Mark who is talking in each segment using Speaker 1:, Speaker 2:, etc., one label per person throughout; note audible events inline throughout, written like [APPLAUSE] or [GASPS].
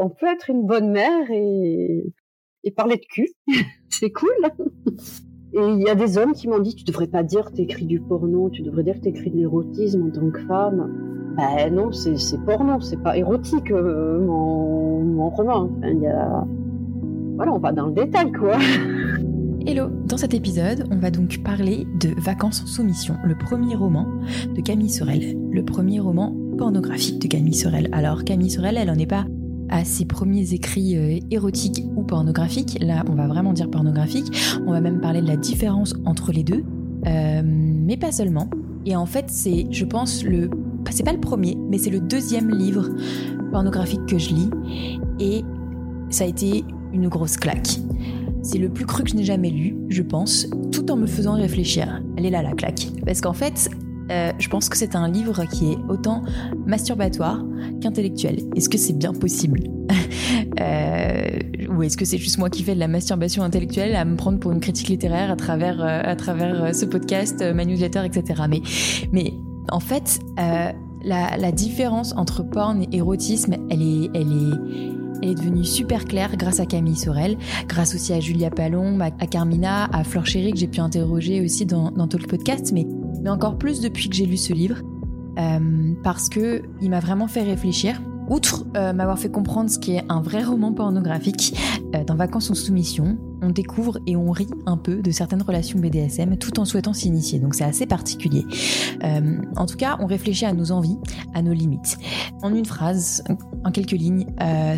Speaker 1: on peut être une bonne mère et, parler de cul. [LAUGHS] c'est cool. Et il y a des hommes qui m'ont dit, tu devrais pas dire que tu écris du porno, tu devrais dire que tu écris de l'érotisme en tant que femme. Ben non, c'est porno, c'est pas érotique euh, mon, roman. il y a... Voilà, on va dans le détail quoi.
Speaker 2: Hello, dans cet épisode, on va donc parler de Vacances en soumission, le premier roman de Camille Sorel, le premier roman pornographique de Camille Sorel. Alors Camille Sorel, elle en est pas à ses premiers écrits euh, érotiques ou pornographiques. Là, on va vraiment dire pornographique. On va même parler de la différence entre les deux, euh, mais pas seulement. Et en fait, c'est, je pense, le, c'est pas le premier, mais c'est le deuxième livre pornographique que je lis, et ça a été une grosse claque. C'est le plus cru que je n'ai jamais lu, je pense, tout en me faisant réfléchir. Elle est là la claque. Parce qu'en fait, euh, je pense que c'est un livre qui est autant masturbatoire qu'intellectuel. Est-ce que c'est bien possible [LAUGHS] euh, Ou est-ce que c'est juste moi qui fais de la masturbation intellectuelle à me prendre pour une critique littéraire à travers, euh, à travers ce podcast, ma newsletter, etc. Mais, mais en fait, la, différence entre porn et érotisme, elle est, elle est, est devenue super claire grâce à Camille Sorel, grâce aussi à Julia Palon, à Carmina, à Flore Chéri que j'ai pu interroger aussi dans, dans Talk Podcast, mais, mais encore plus depuis que j'ai lu ce livre, euh, parce que il m'a vraiment fait réfléchir. Outre euh, m'avoir fait comprendre ce qu'est un vrai roman pornographique, euh, dans Vacances en soumission, on découvre et on rit un peu de certaines relations BDSM tout en souhaitant s'initier. Donc c'est assez particulier. En tout cas, on réfléchit à nos envies, à nos limites. En une phrase, en quelques lignes,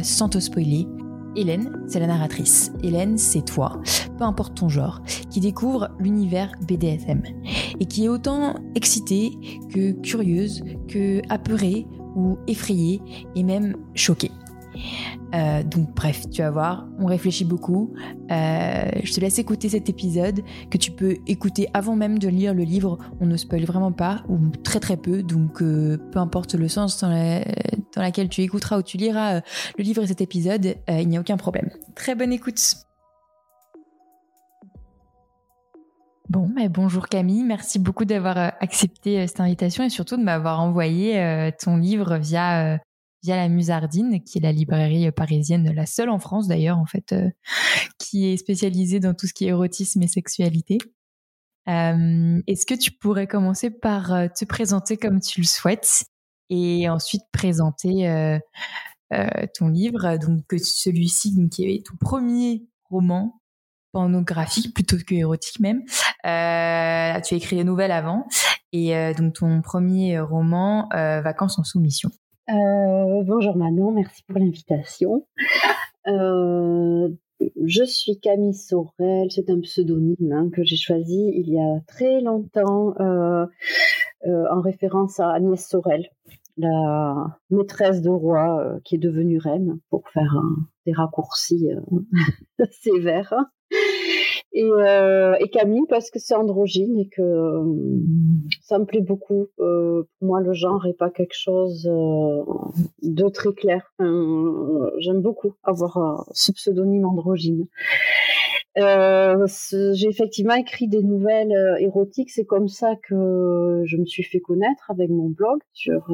Speaker 2: sans te spoiler, Hélène, c'est la narratrice. Hélène, c'est toi, peu importe ton genre, qui découvre l'univers BDSM et qui est autant excitée que curieuse, que apeurée ou effrayé et même choqué. Euh, donc bref, tu vas voir, on réfléchit beaucoup. Euh, je te laisse écouter cet épisode que tu peux écouter avant même de lire le livre. On ne spoil vraiment pas ou très très peu, donc euh, peu importe le sens dans, la, dans lequel tu écouteras ou tu liras le livre et cet épisode, il n'y a aucun problème. Très bonne écoute. Bon, mais bonjour Camille, merci beaucoup d'avoir accepté cette invitation et surtout de m'avoir envoyé ton livre via via la Musardine, qui est la librairie parisienne, la seule en France d'ailleurs en fait, [LAUGHS] qui est spécialisée dans tout ce qui est érotisme et sexualité. Est-ce que tu pourrais commencer par te présenter comme tu le souhaites et ensuite présenter ton livre, donc celui-ci qui est ton premier roman pornographique plutôt que érotique même. Euh, tu as écrit des nouvelles avant et euh, donc ton premier roman euh, Vacances en soumission.
Speaker 1: Bonjour Manon, merci pour l'invitation. je suis Camille Sorel, c'est un pseudonyme hein, que j'ai choisi il y a très longtemps en référence à Agnès Sorel, la maîtresse de roi qui est devenue reine, pour faire des raccourcis [LAUGHS] sévères. Et, euh, et, Camille parce que c'est androgyne et que euh, ça me plaît beaucoup. Euh, pour moi, le genre est pas quelque chose euh, de très clair. J'aime beaucoup avoir ce pseudonyme androgyne. J'ai effectivement écrit des nouvelles érotiques. C'est comme ça que je me suis fait connaître avec mon blog sur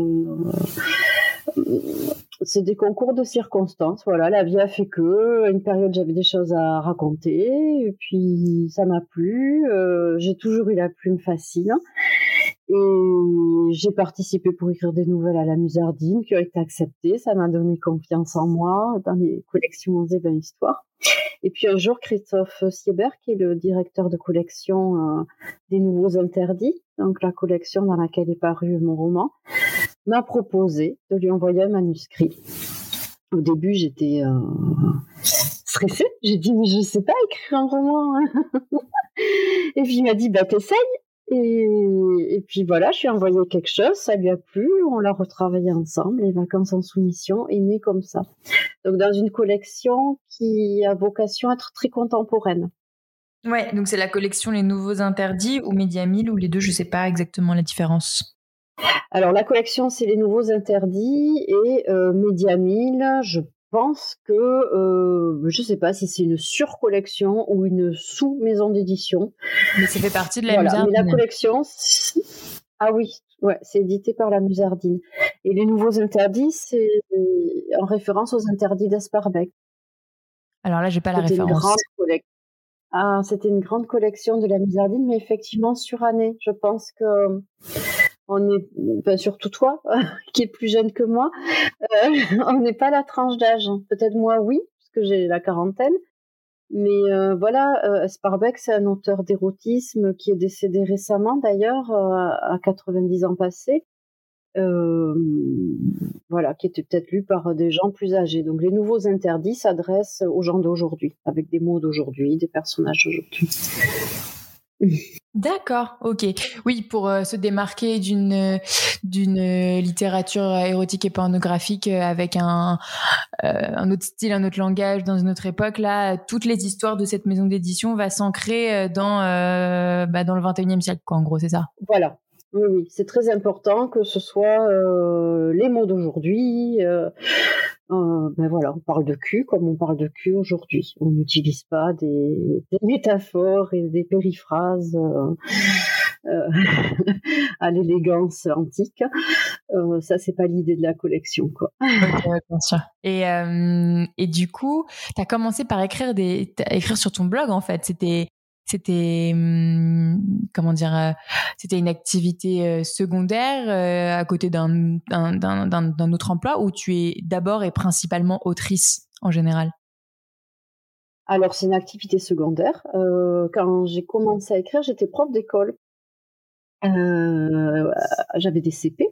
Speaker 1: c'est des concours de circonstances. Voilà, la vie a fait que, à une période, j'avais des choses à raconter, et puis ça m'a plu. Euh, j'ai toujours eu la plume facile. Et j'ai participé pour écrire des nouvelles à la Musardine qui ont été acceptées. Ça m'a donné confiance en moi dans les collections et 20 histoires. Et puis un jour, Christophe Sieber, qui est le directeur de collection euh, des Nouveaux Interdits, donc la collection dans laquelle est paru mon roman, m'a proposé de lui envoyer un manuscrit. Au début, j'étais euh, stressée. J'ai dit, mais je ne sais pas écrire un roman. Hein. [LAUGHS] et puis il m'a dit, bah t'essayes. Et, puis voilà, je lui ai envoyé quelque chose, ça lui a plu, on l'a retravaillé ensemble. Les vacances en soumission est né comme ça. Donc dans une collection qui a vocation à être très contemporaine.
Speaker 2: Ouais, donc c'est la collection Les Nouveaux Interdits ou Média 1000 ou les deux, je ne sais pas exactement la différence.
Speaker 1: Alors la collection, c'est les nouveaux interdits et euh, 1000, je pense que euh, je ne sais pas si c'est une surcollection ou une sous-maison d'édition.
Speaker 2: Mais ça fait partie de la voilà.
Speaker 1: Mais la collection, ah oui, Ouais, c'est édité par la Musardine. Et les nouveaux interdits, c'est en référence aux interdits d'Asparbeck.
Speaker 2: Alors là, j'ai pas la référence.
Speaker 1: Ah, c'était une grande collection de la Musardine, mais effectivement surannée. Je pense que on est, ben surtout toi, [LAUGHS] qui est plus jeune que moi, euh, [LAUGHS] on n'est pas la tranche d'âge. Peut-être moi, oui, parce que j'ai la quarantaine. Mais euh, voilà, euh, Sparbeck, c'est un auteur d'érotisme qui est décédé récemment d'ailleurs, à 90 ans passés. Voilà, qui était peut-être lu par des gens plus âgés. Donc les nouveaux interdits s'adressent aux gens d'aujourd'hui, avec des mots d'aujourd'hui, des personnages d'aujourd'hui.
Speaker 2: D'accord, ok. Oui, pour euh, se démarquer d'une d'une littérature érotique et pornographique euh, avec un euh, un autre style, un autre langage dans une autre époque, là, toutes les histoires de cette maison d'édition va s'ancrer dans bah, dans le 21e siècle, quoi. En gros, c'est ça?
Speaker 1: Voilà, oui, oui, c'est très important que ce soit euh, les mots d'aujourd'hui. Euh, euh, ben voilà, on parle de cul comme on parle de cul aujourd'hui. On n'utilise pas des, métaphores et des périphrases [LAUGHS] à l'élégance antique. ça, c'est pas l'idée de la collection, quoi.
Speaker 2: Et, et du coup, tu as commencé par écrire des, écrire sur ton blog en fait. C'était c'était hum, comment dire euh, c'était une activité euh, secondaire euh, à côté d'un d'un autre emploi où tu es d'abord et principalement autrice en général?
Speaker 1: Alors c'est une activité secondaire. Quand j'ai commencé à écrire j'étais prof d'école. J'avais des CP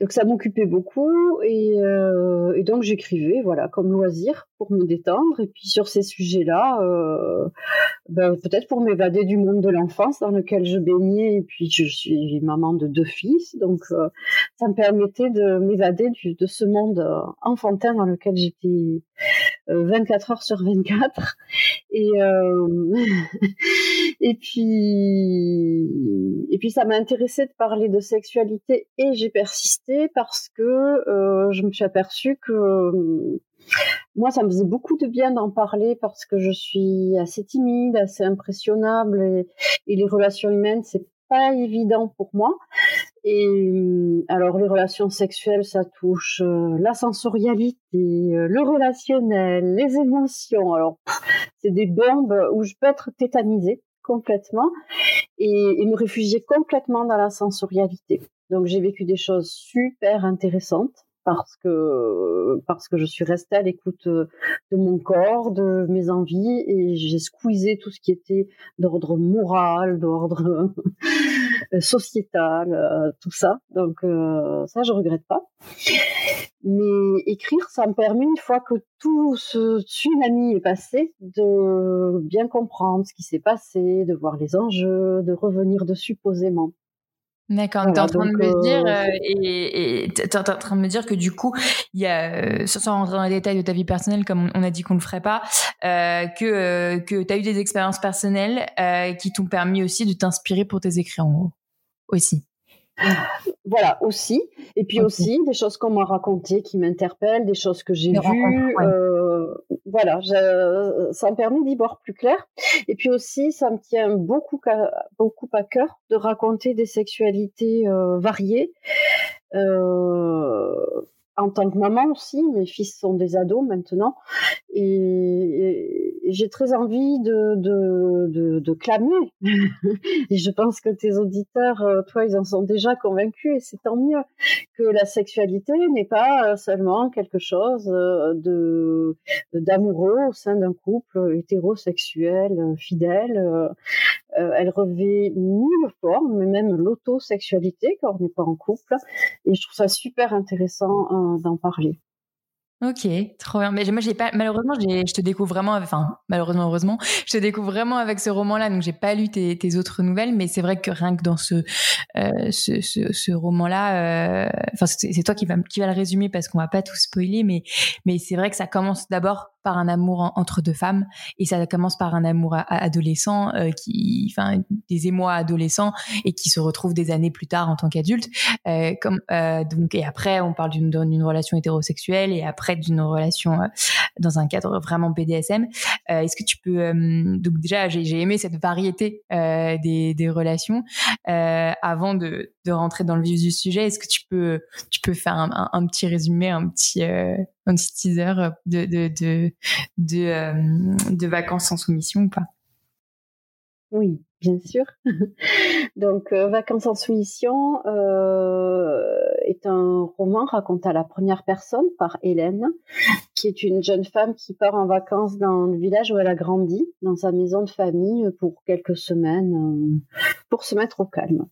Speaker 1: donc ça m'occupait beaucoup et, euh, et donc j'écrivais voilà comme loisir pour me détendre. Et puis sur ces sujets-là, euh, ben, peut-être pour m'évader du monde de l'enfance dans lequel je baignais. Et puis je suis maman de deux fils. Donc euh, ça me permettait de m'évader de ce monde euh, enfantin dans lequel j'étais 24 heures sur 24 et [LAUGHS] et puis et puis ça m'a intéressé de parler de sexualité et j'ai persisté parce que euh, je me suis aperçue que euh, moi, ça me faisait beaucoup de bien d'en parler parce que je suis assez timide, assez impressionnable et, les relations humaines, c'est pas évident pour moi. Et euh, alors les relations sexuelles, ça touche la sensorialité, le relationnel, les émotions. Alors c'est des bombes où je peux être tétanisée complètement et, me réfugier complètement dans la sensorialité. Donc j'ai vécu des choses super intéressantes parce que parce que je suis restée à l'écoute de mon corps, de mes envies et j'ai squeezé tout ce qui était d'ordre moral, d'ordre [LAUGHS] sociétal, euh, tout ça. Donc euh, ça je regrette pas. Mais écrire, ça me permet une fois que tout ce tsunami est passé, de bien comprendre ce qui s'est passé, de voir les enjeux, de revenir dessus posément.
Speaker 2: D'accord, tu es en train de me dire, euh, et en train de me dire que du coup, il y a, euh, sans rentrer dans les détails de ta vie personnelle, comme on a dit qu'on le ferait pas, euh, que, euh, que tu as eu des expériences personnelles euh, qui t'ont permis aussi de t'inspirer pour tes écrits, en gros, aussi.
Speaker 1: Voilà, aussi. Et puis aussi des choses qu'on m'a racontées qui m'interpellent, des choses que j'ai vues. Euh, voilà, ça me permet d'y voir plus clair. Et puis aussi, ça me tient beaucoup, beaucoup à cœur de raconter des sexualités euh, variées. Euh, en tant que maman aussi, mes fils sont des ados maintenant, et, j'ai très envie de, de, de, de clamer. [LAUGHS] et je pense que tes auditeurs, euh, toi, ils en sont déjà convaincus, et c'est tant mieux que la sexualité n'est pas euh, seulement quelque chose euh, de d'amoureux au sein d'un couple hétérosexuel, fidèle. Elle revêt mille formes, même l'autosexualité quand on n'est pas en couple. Et je trouve ça super intéressant d'en parler.
Speaker 2: Ok, trop bien. Mais moi, malheureusement, je te découvre vraiment, enfin, malheureusement, heureusement, je te découvre vraiment avec ce roman-là. Donc, j'ai pas lu tes, autres nouvelles, mais c'est vrai que rien que dans ce, euh, ce, ce, roman-là, euh, enfin, c'est toi qui va, qui va le résumer parce qu'on va pas tout spoiler, mais, mais c'est vrai que ça commence d'abord par un amour entre deux femmes et ça commence par un amour adolescent euh, qui, enfin, des émois adolescents et qui se retrouvent des années plus tard en tant qu'adulte. Euh, comme euh, donc et après on parle d'une d'une relation hétérosexuelle et après d'une relation dans un cadre vraiment BDSM. Est-ce que tu peux donc déjà j'ai aimé cette variété des, des relations avant de, de rentrer dans le vif du sujet. Est-ce que tu peux tu peux faire un, un, petit résumé, un petit un petit teaser de de euh, de vacances sans soumission ou pas
Speaker 1: Oui, bien sûr. [LAUGHS] Donc, euh, Vacances en soumission euh, est un roman raconté à la première personne par Hélène, qui est une jeune femme qui part en vacances dans le village où elle a grandi, dans sa maison de famille, pour quelques semaines, pour se mettre au calme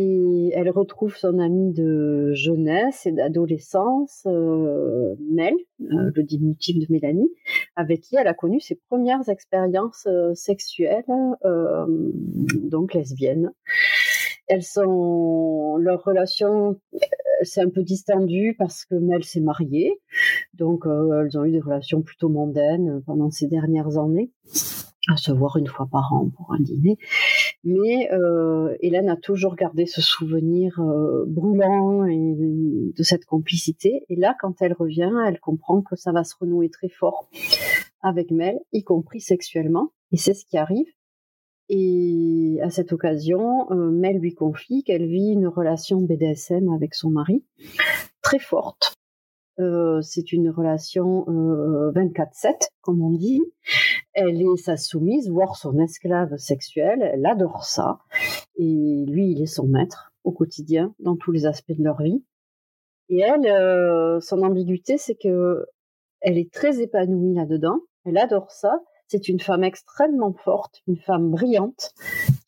Speaker 1: et elle retrouve son amie de jeunesse et d'adolescence, euh, Mel, euh, le diminutif de Mélanie, avec qui elle a connu ses premières expériences euh, sexuelles, donc lesbiennes. Elles sont leur relation s'est un peu distendue parce que Mel s'est mariée, donc elles ont eu des relations plutôt mondaines pendant ces dernières années à se voir une fois par an pour un dîner. Mais euh, Hélène a toujours gardé ce souvenir euh, brûlant de cette complicité. Et là, quand elle revient, elle comprend que ça va se renouer très fort avec Mel, y compris sexuellement. Et c'est ce qui arrive. Et à cette occasion, euh, Mel lui confie qu'elle vit une relation BDSM avec son mari très forte. Euh, c'est une relation 24/7, comme on dit, elle est sa soumise, voire son esclave sexuelle. Elle adore ça. Et lui, il est son maître au quotidien, dans tous les aspects de leur vie. Et elle, euh, son ambiguïté, c'est que elle est très épanouie là-dedans. Elle adore ça. C'est une femme extrêmement forte, une femme brillante,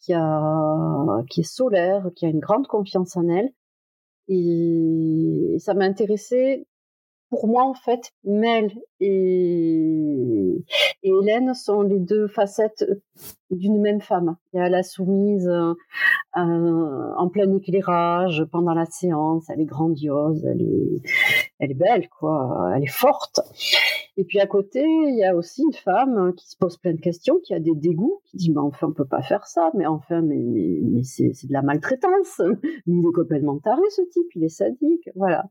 Speaker 1: qui a, qui est solaire, qui a une grande confiance en elle. Et ça m'a intéressé pour moi, en fait, Mel et, Hélène sont les deux facettes d'une même femme. Il y a la soumise euh, en plein éclairage pendant la séance, elle est grandiose, elle est, elle est belle, quoi, elle est forte. Et puis à côté, il y a aussi une femme qui se pose plein de questions, qui a des dégoûts, qui dit mais enfin on peut pas faire ça, mais enfin mais mais, mais c'est de la maltraitance. [LAUGHS] il est complètement taré ce type, il est sadique, voilà.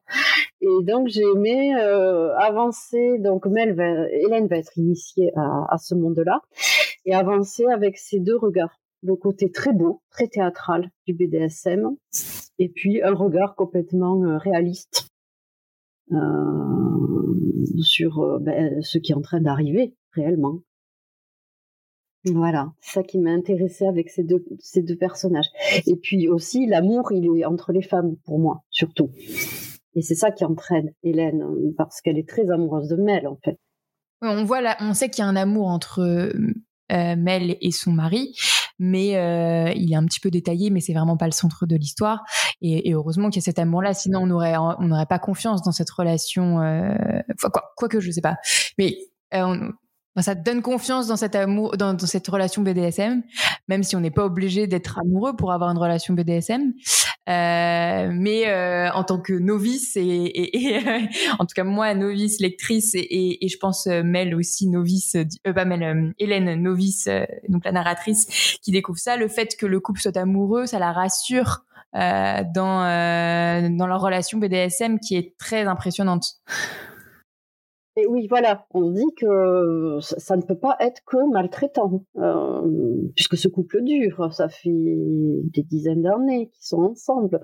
Speaker 1: Et donc j'ai aimé euh, avancer. Donc Mel va, Hélène va être initiée à, à ce monde-là et avancer avec ces deux regards. Le côté très beau, très théâtral du BDSM, et puis un regard complètement euh, réaliste euh, sur euh, ben, ce qui est en train d'arriver réellement. Voilà, c'est ça qui m'a intéressée avec ces deux, ces deux personnages. Et puis aussi, l'amour, il est entre les femmes, pour moi, surtout. Et c'est ça qui entraîne Hélène, parce qu'elle est très amoureuse de Mel, en fait.
Speaker 2: On voit là, on sait qu'il y a un amour entre euh, Mel et son mari, mais euh, il est un petit peu détaillé, mais c'est vraiment pas le centre de l'histoire. Et, et, heureusement qu'il y a cet amour-là, sinon on n'aurait on n'aurait pas confiance dans cette relation. Euh, quoi, quoi que je sais pas, mais euh, ça te donne confiance dans cet amour, dans, dans cette relation BDSM, même si on n'est pas obligé d'être amoureux pour avoir une relation BDSM. Euh, mais euh, en tant que novice et, et, et en tout cas moi novice lectrice et, et je pense euh, Mel aussi novice, euh, pas Mel, euh, Hélène novice, donc la narratrice qui découvre ça, le fait que le couple soit amoureux, ça la rassure dans dans leur relation BDSM qui est très impressionnante
Speaker 1: oui, voilà, on dit que ça ne peut pas être que maltraitant, euh, puisque ce couple dure, ça fait des dizaines d'années qu'ils sont ensemble,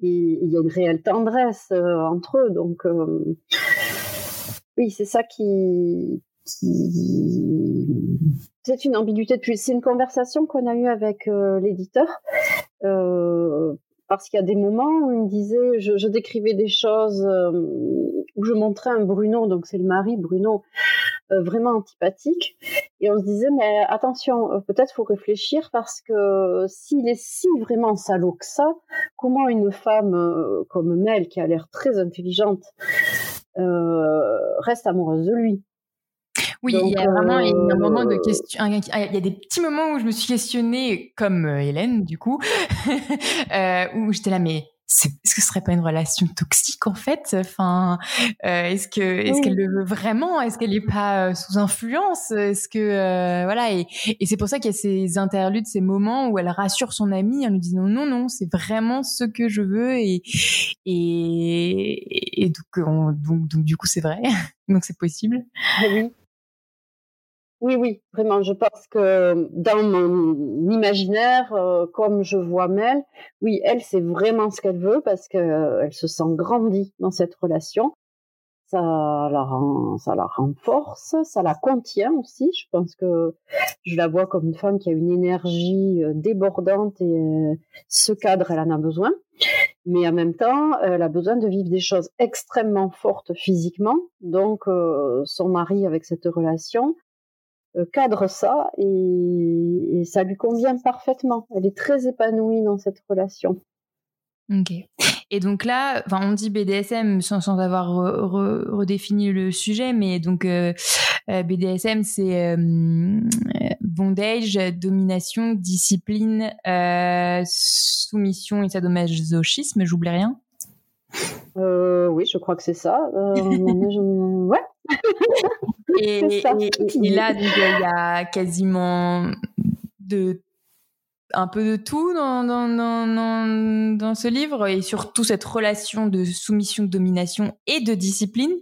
Speaker 1: et il y a une réelle tendresse euh, entre eux, donc euh, oui, c'est ça qui, c'est une ambiguïté. C'est une conversation qu'on a eue avec l'éditeur parce qu'il y a des moments où il me disait, je, décrivais des choses euh, où je montrais un Bruno, donc c'est le mari Bruno, euh, vraiment antipathique, et on se disait mais attention, euh, peut-être faut réfléchir parce que s'il est si vraiment salaud que ça, comment une femme comme Mel qui a l'air très intelligente reste amoureuse de lui?
Speaker 2: Oui, il y a vraiment un moment de question. Il y a des petits moments où je me suis questionnée, comme euh, Hélène, du coup, [LAUGHS] euh, où j'étais là, mais est-ce que ce serait pas une relation toxique en fait? Enfin, euh, est-ce que est-ce qu'elle le veut vraiment? Est-ce qu'elle est pas euh, sous influence? Est-ce que euh, voilà et, et c'est pour ça qu'il y a ces interludes, ces moments où elle rassure son ami en lui disant non non, c'est vraiment ce que je veux et et, et donc, donc, donc du coup c'est vrai, [LAUGHS] donc c'est possible.
Speaker 1: Ah oui. Oui, oui, vraiment. Je pense que dans mon imaginaire, euh, comme je vois Mel, oui, elle, c'est vraiment ce qu'elle veut parce qu'elle euh, se sent grandie dans cette relation. Ça la, ça la renforce, ça la contient aussi. Je pense que je la vois comme une femme qui a une énergie euh, débordante et ce cadre, elle en a besoin. Mais en même temps, elle a besoin de vivre des choses extrêmement fortes physiquement. Donc, son mari, avec cette relation, euh, cadre ça et, ça lui convient parfaitement. Elle est très épanouie dans cette relation.
Speaker 2: Ok. Et donc là, on dit BDSM sans, sans avoir redéfini le sujet, mais donc euh, euh, BDSM c'est bondage, domination, discipline, soumission et sadomasochisme. J'oublie rien.
Speaker 1: Oui, je crois que c'est ça. [LAUGHS] ouais.
Speaker 2: Et, [LAUGHS] là, il y a quasiment de un peu de tout dans, dans, dans, dans, ce livre et surtout cette relation de soumission, de domination et de discipline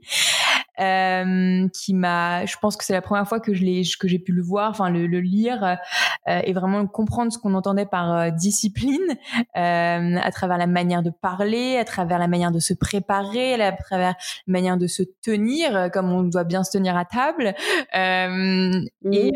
Speaker 2: euh, qui m'a, je pense que c'est la première fois que je l'ai, que j'ai pu le voir, enfin le, le lire euh, et vraiment comprendre ce qu'on entendait par euh, discipline euh, à travers la manière de parler, à travers la manière de se préparer, à travers la manière de se tenir, euh, comme on doit bien se tenir à table, et,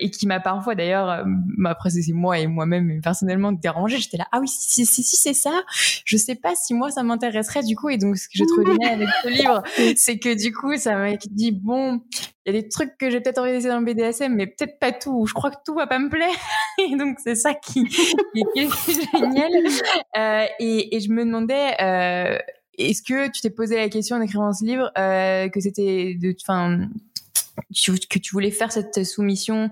Speaker 2: et qui m'a parfois d'ailleurs, après c'est moi et moi-même personnellement dérangé. J'étais là, ah oui, si, si, si, c'est ça, je sais pas si moi ça m'intéresserait du coup. Et donc ce que j'ai trouvé bien avec ce livre, [LAUGHS] c'est que du coup ça m'a dit bon, il y a des trucs que j'ai peut-être envie d'essayer dans le BDSM, mais peut-être pas tout. Je crois que tout va pas me plaire. [LAUGHS] et donc, c'est ça qui, [LAUGHS] est génial. Euh, et, je me demandais, euh, est-ce que tu t'es posé la question en écrivant ce livre, euh, que c'était de, enfin, que tu voulais faire cette soumission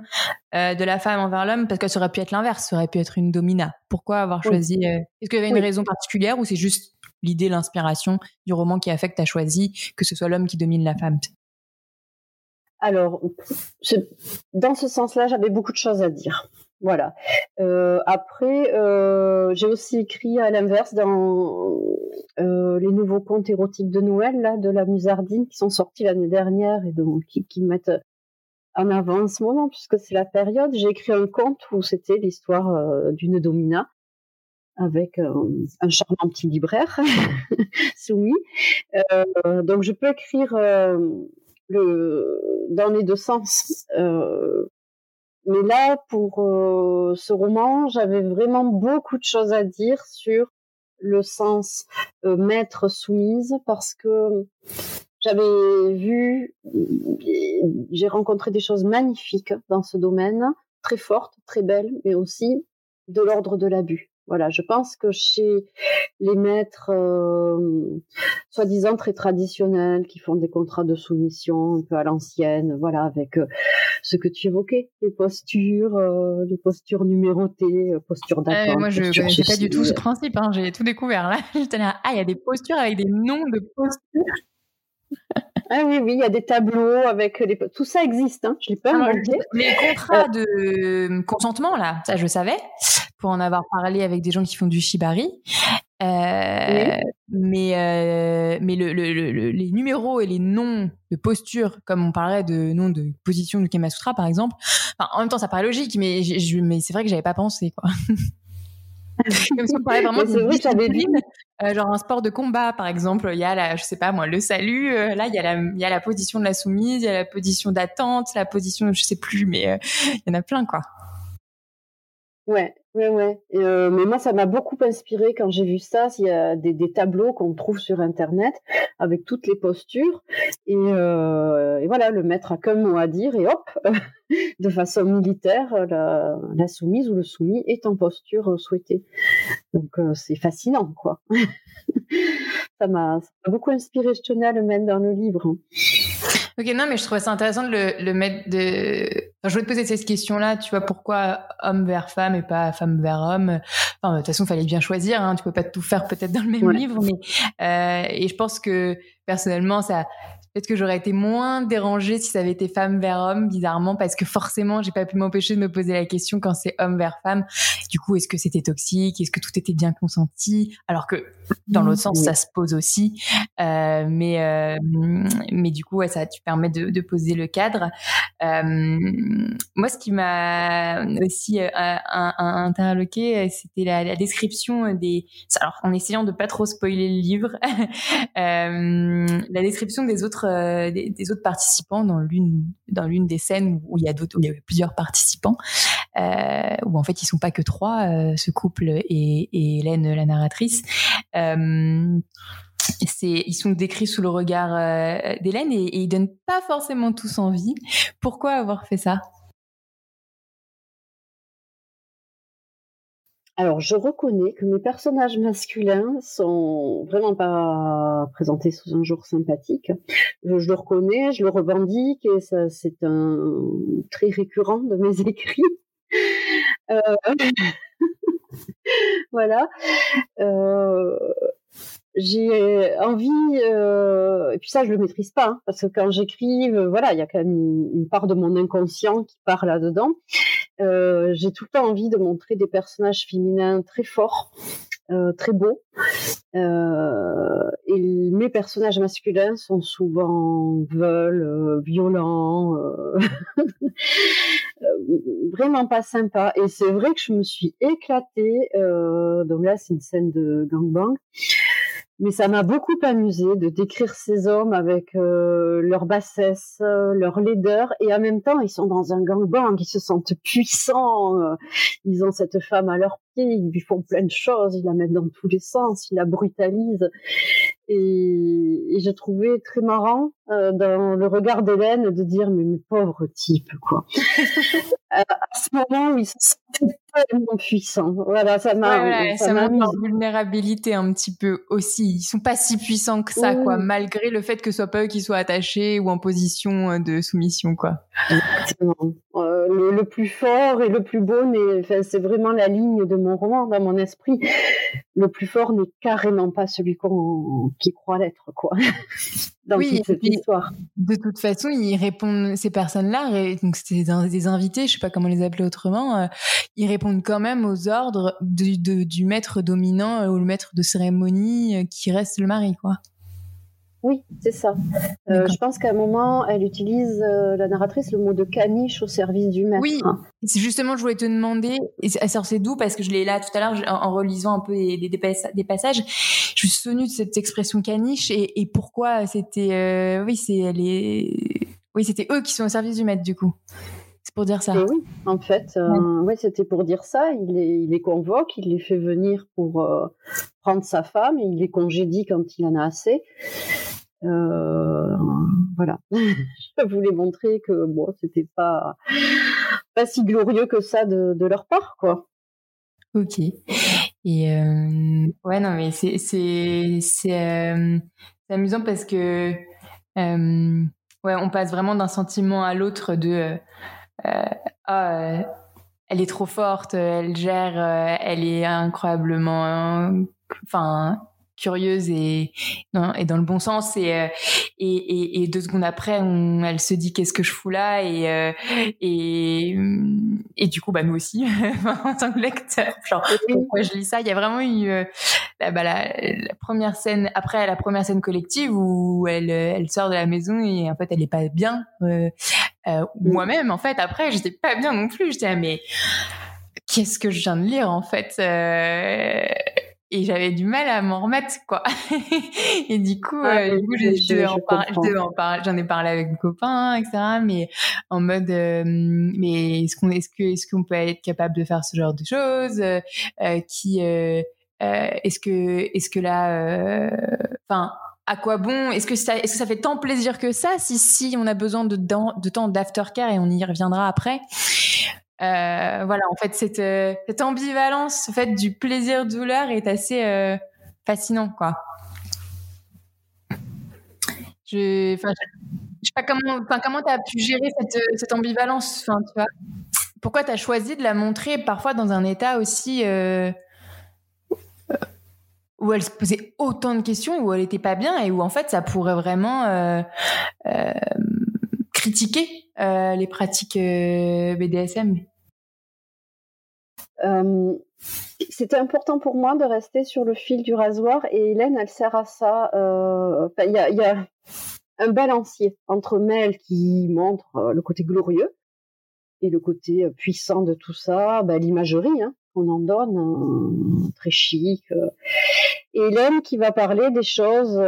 Speaker 2: de la femme envers l'homme parce que ça aurait pu être l'inverse, ça aurait pu être une domina. Pourquoi avoir choisi Est-ce qu'il y avait une raison particulière ou c'est juste l'idée, l'inspiration du roman qui a fait que tu as choisi que ce soit l'homme qui domine la femme?
Speaker 1: Alors, dans ce sens-là, j'avais beaucoup de choses à dire. Voilà. Euh, après, euh, j'ai aussi écrit à l'inverse dans euh, les nouveaux contes érotiques de Noël là, de la Musardine qui sont sortis l'année dernière et donc qui, qui mettent en avant en ce moment puisque c'est la période. J'ai écrit un conte où c'était l'histoire d'une domina avec un charmant petit libraire [LAUGHS] soumis. Donc je peux écrire le, dans les deux sens. Mais là, pour ce roman, j'avais vraiment beaucoup de choses à dire sur le sens maître soumise parce que j'avais vu, j'ai rencontré des choses magnifiques dans ce domaine, très fortes, très belles, mais aussi de l'ordre de l'abus. Voilà, je pense que chez les maîtres euh, soi-disant très traditionnels qui font des contrats de soumission un peu à l'ancienne, voilà, avec euh, ce que tu évoquais, les postures, euh, les postures numérotées, postures d'attente.
Speaker 2: moi, je ne pas du tout ce principe. Hein, J'ai tout découvert là. [LAUGHS] J'étais là, ah, il y a des postures avec des noms de postures. [LAUGHS]
Speaker 1: Ah oui, oui, il y a des tableaux avec les. Tout ça existe, hein, je l'ai pas inventé.
Speaker 2: Les contrats de consentement, là, ça je savais pour en avoir parlé avec des gens qui font du shibari. Euh, mais euh, mais le, les numéros et les noms de posture, comme on parlait de noms de position du Kama Sutra par exemple, en même temps ça paraît logique, mais, mais c'est vrai que j'avais pas pensé quoi. [LAUGHS] comme si on parlait vraiment de euh, genre un sport de combat par exemple, il y a la, je sais pas moi, le salut, là il y a la, il y a la position de la soumise, il y a la position d'attente, la position, je sais plus, mais il y en a plein quoi.
Speaker 1: Ouais, Ouais, ouais. Euh, mais moi, ça m'a beaucoup inspiré quand j'ai vu ça. Il y a des, tableaux qu'on trouve sur Internet avec toutes les postures. Et, euh, et voilà, le maître a qu'un mot à dire et hop, [LAUGHS] de façon militaire, la, la, soumise ou le soumis est en posture souhaitée. Donc, euh, c'est fascinant, quoi. [LAUGHS] ça m'a beaucoup inspiré. Je tenais à le mettre dans le livre.
Speaker 2: Ok, non, mais je trouvais ça intéressant de le, le mettre de. Enfin, je voulais te poser cette question-là, tu vois, pourquoi homme vers femme et pas femme vers homme? Enfin, de toute façon, il fallait bien choisir, hein, tu peux pas tout faire peut-être dans le même livre, mais. Euh, et je pense que personnellement, ça Peut-être que j'aurais été moins dérangée si ça avait été femme vers homme, bizarrement, parce que forcément, j'ai pas pu m'empêcher de me poser la question quand c'est homme vers femme. Du coup, est-ce que c'était toxique? Est-ce que tout était bien consenti? Alors que dans l'autre sens, ça se pose aussi. Euh, mais euh, mais du coup, ouais, ça tu permet de, de poser le cadre. Euh, moi, ce qui m'a aussi euh, interloqué, c'était la, la, description des. Alors, en essayant de pas trop spoiler le livre, [LAUGHS] euh, la description des autres euh, des, autres participants dans l'une dans l'une des scènes où il y a d'autres il y a plusieurs participants euh, où en fait ils sont pas que trois euh, ce couple et, Hélène la narratrice euh, ils sont décrits sous le regard d'Hélène et, et ils donnent pas forcément tous envie pourquoi avoir fait ça?
Speaker 1: Alors, je reconnais que mes personnages masculins sont vraiment pas présentés sous un jour sympathique. Je, le reconnais, je le revendique, et ça, c'est un très récurrent de mes [LAUGHS] écrits. Euh... [LAUGHS] voilà. Euh j'ai envie, euh, et puis ça je le maîtrise pas, hein, parce que quand j'écris, voilà, il y a quand même une, part de mon inconscient qui part là-dedans. J'ai tout le temps envie de montrer des personnages féminins très forts, euh, très beaux, euh, et mes personnages masculins sont souvent veulent, violents, [LAUGHS] vraiment pas sympas. Et c'est vrai que je me suis éclatée. donc là, c'est une scène de gangbang mais ça m'a beaucoup amusé de décrire ces hommes avec euh, leur bassesse, euh, leur laideur, et en même temps, ils sont dans un gangbang, ils se sentent puissants, euh, ils ont cette femme à leurs pieds, ils lui font plein de choses, ils la mettent dans tous les sens, ils la brutalisent. Et, et j'ai trouvé très marrant euh, dans le regard d'Hélène de dire mais mes pauvres types quoi. [LAUGHS] à ce moment où ils sont tellement puissants. Voilà, ça m'a
Speaker 2: ça, m'a mis en vulnérabilité un petit peu aussi. Ils sont pas si puissants que ça quoi, malgré le fait que ce soit pas eux qui soient attachés ou en position euh, de soumission quoi.
Speaker 1: Exactement. Euh, le, le, plus fort et le plus beau, c'est vraiment la ligne de mon roman dans mon esprit. Le plus fort n'est carrément pas celui qu'on qui croit l'être quoi. [LAUGHS] dans
Speaker 2: oui,
Speaker 1: toute cette histoire.
Speaker 2: De toute façon, ils répondent ces personnes-là, donc c'est des, invités, je sais pas comment les appeler autrement. Euh, ils répondent quand même aux ordres du, du maître dominant euh, ou le maître de cérémonie euh, qui reste le mari, quoi.
Speaker 1: Oui, c'est ça. Euh, je pense qu'à un moment, elle utilise, euh, la narratrice, le mot de caniche au service du maître.
Speaker 2: Oui, c'est justement, je voulais te demander, et c'est d'où Parce que je l'ai là tout à l'heure, en, relisant un peu des, des, passages, je suis souvenue de cette expression caniche et, et pourquoi c'était... Euh, oui, c'est les... Oui, c'était eux qui sont au service du maître, du coup. C'est pour dire ça.
Speaker 1: oui, en fait, ouais. c'était pour dire ça. Il les, il les convoque, il les fait venir pour prendre sa femme, et il les congédie quand il en a assez. Euh, voilà. [LAUGHS] je voulais montrer que bon, c'était pas pas si glorieux que ça de, de leur part, quoi.
Speaker 2: Ok. Et euh, ouais, non, mais c'est c'est c'est euh, amusant parce que ouais, on passe vraiment d'un sentiment à l'autre de ah, elle est trop forte, elle gère, elle est incroyablement, enfin curieuse et, et dans le bon sens et, euh, et, et, et deux secondes après on, elle se dit qu'est-ce que je fous là et, euh, et, et du coup bah nous aussi [LAUGHS] en tant que lecteur. Genre pourquoi je lis ça? Il y a vraiment eu euh, la, bah, la, la, première scène après la première scène collective où elle, elle sort de la maison et en fait elle est pas bien euh, mm. moi-même en fait. Après j'étais pas bien non plus. J'étais mais qu'est-ce que je viens de lire en fait et j'avais du mal à m'en remettre quoi. [LAUGHS] Et du coup, euh, du coup je, je, devais en parler j'en ai parlé avec mes copains etc mais en mode euh, mais est-ce qu'on est-ce que est-ce qu'on peut être capable de faire ce genre de choses euh, euh qui est-ce que est-ce que là enfin à quoi bon? Est-ce que ça, est-ce que ça fait tant plaisir que ça Si si, on a besoin de, de temps d'aftercare et on y reviendra après? Euh, voilà, en fait, cette, euh, cette ambivalence en fait, du plaisir-douleur est assez euh, fascinant, quoi. Je, sais pas comment, enfin, comment tu as pu gérer cette, cette ambivalence, enfin, tu vois? Pourquoi tu as choisi de la montrer parfois dans un état aussi euh, où elle se posait autant de questions, où elle était pas bien et où en fait ça pourrait vraiment euh, euh, critiquer? Les pratiques BDSM
Speaker 1: c'était important pour moi de rester sur le fil du rasoir et Hélène, elle sert à ça. Il y, a, y, a, un balancier entre Mel qui montre le côté glorieux et le côté puissant de tout ça, bah, l'imagerie hein, qu'on en donne, hein, très chic. Et Hélène qui va parler des choses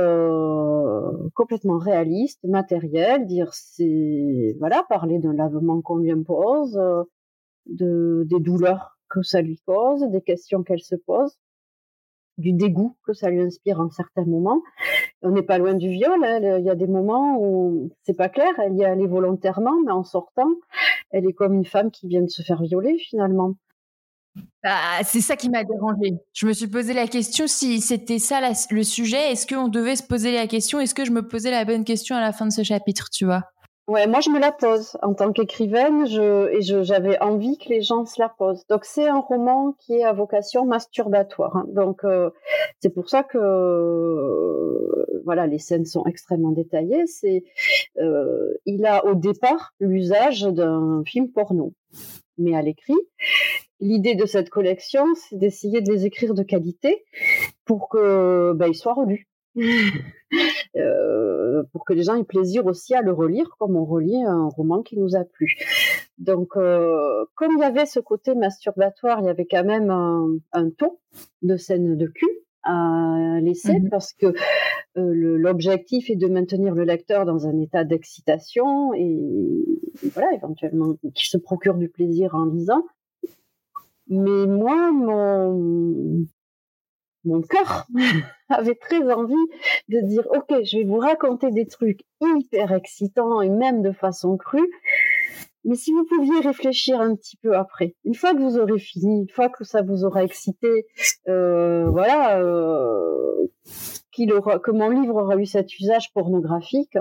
Speaker 1: complètement réalistes, matérielles, dire c'est voilà, parler d'un lavement qu'on lui impose, de des douleurs que ça lui cause, des questions qu'elle se pose, du dégoût que ça lui inspire en certains moments. On n'est pas loin du viol. Hein. Il y a des moments où c'est pas clair. Elle y allait volontairement, mais en sortant, elle est comme une femme qui vient de se faire violer finalement.
Speaker 2: Bah, c'est ça qui m'a dérangée. Je me suis posé la question si c'était ça le sujet. Est-ce qu'on devait se poser la question? Est-ce que je me posais la bonne question à la fin de ce chapitre, tu vois?
Speaker 1: Ouais, moi je me la pose en tant qu'écrivaine, et j'avais envie que les gens se la posent. Donc c'est un roman qui est à vocation masturbatoire. Hein. Donc euh, c'est pour ça que euh, voilà, les scènes sont extrêmement détaillées. C'est euh, il a au départ l'usage d'un film porno, mais à l'écrit. L'idée de cette collection, c'est d'essayer de les écrire de qualité pour que ben, ils soient relus. [LAUGHS] Euh, pour que les gens aient plaisir aussi à le relire comme on relit un roman qui nous a plu. Donc, euh, comme il y avait ce côté masturbatoire, il y avait quand même un, un ton de scène de cul à laisser mmh parce que euh, l'objectif est de maintenir le lecteur dans un état d'excitation et, voilà, éventuellement qu'il se procure du plaisir en lisant. Mais moi, mon, mon cœur [LAUGHS] avait très envie de dire ok je vais vous raconter des trucs hyper excitants et même de façon crue mais si vous pouviez réfléchir un petit peu après une fois que vous aurez fini une fois que ça vous aura excité euh, voilà euh, que mon livre aura eu cet usage pornographique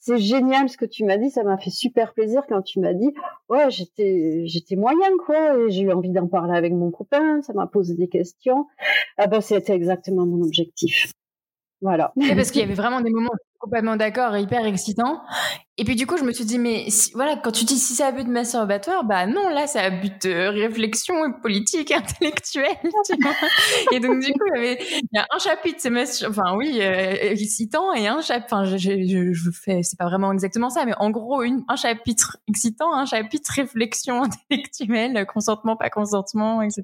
Speaker 1: c'est génial ce que tu m'as dit, ça m'a fait super plaisir quand tu m'as dit ouais j'étais j'étais moyen quoi et j'ai eu envie d'en parler avec mon copain, ça m'a posé des questions. Ah ben c'était exactement mon objectif. Voilà.
Speaker 2: parce qu'il y avait vraiment des moments complètement d'accord, hyper excitants et puis du coup, je me suis dit, mais voilà, quand tu dis si c'est à but de masturbatoire, bah non, là, c'est à but de réflexion politique, [LAUGHS] intellectuelle. Tu vois [LAUGHS] et donc du coup, il y, a un chapitre, c'est enfin oui, euh, excitant, et un chapitre, enfin je, je, je, fais, c'est pas vraiment exactement ça, mais en gros, une, un chapitre excitant, un chapitre réflexion [LAUGHS] intellectuelle, consentement, pas consentement, etc.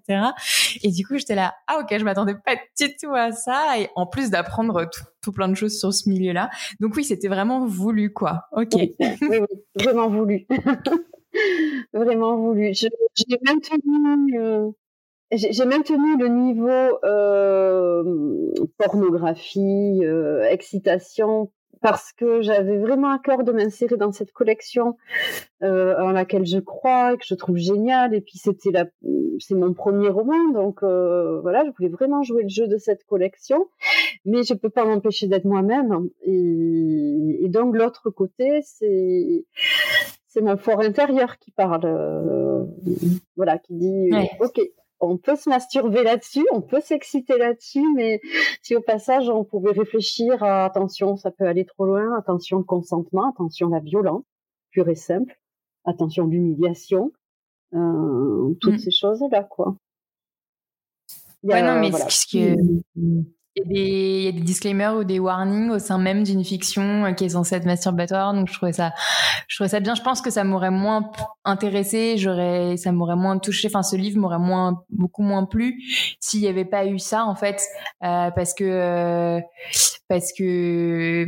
Speaker 2: Et du coup, j'étais là, ah ok, je m'attendais pas du tout à ça, et en plus d'apprendre tout, tout plein de choses sur ce milieu-là. Donc oui, c'était vraiment voulu, quoi. Ok [LAUGHS]
Speaker 1: oui, vraiment voulu. [LAUGHS] vraiment voulu. J'ai maintenu, euh, j'ai maintenu le niveau euh, pornographie, euh, excitation parce que j'avais vraiment à cœur de m'insérer dans cette collection euh, en laquelle je crois et que je trouve géniale. Et puis c'était la, c'est mon premier roman, donc euh, voilà, je voulais vraiment jouer le jeu de cette collection, mais je peux pas m'empêcher d'être moi-même. Et, et, donc l'autre côté, c'est c'est mon fort intérieur qui parle, euh, voilà, qui dit ok on peut se masturber là-dessus, on peut s'exciter là-dessus, mais si au passage on pouvait réfléchir à attention, ça peut aller trop loin, attention le consentement, attention la violence, pure et simple, attention l'humiliation, euh, toutes mm. ces choses-là, quoi.
Speaker 2: ouais, non, mais ce que, il y, a des, disclaimers ou des warnings au sein même d'une fiction euh, qui est censée être masturbatoire. Donc je trouvais ça, je trouvais ça bien. Je pense que ça m'aurait moins intéressé, j'aurais, ça m'aurait moins touché. Enfin, ce livre m'aurait moins, beaucoup moins plu s'il n'y avait pas eu ça en fait, euh, parce que euh, parce que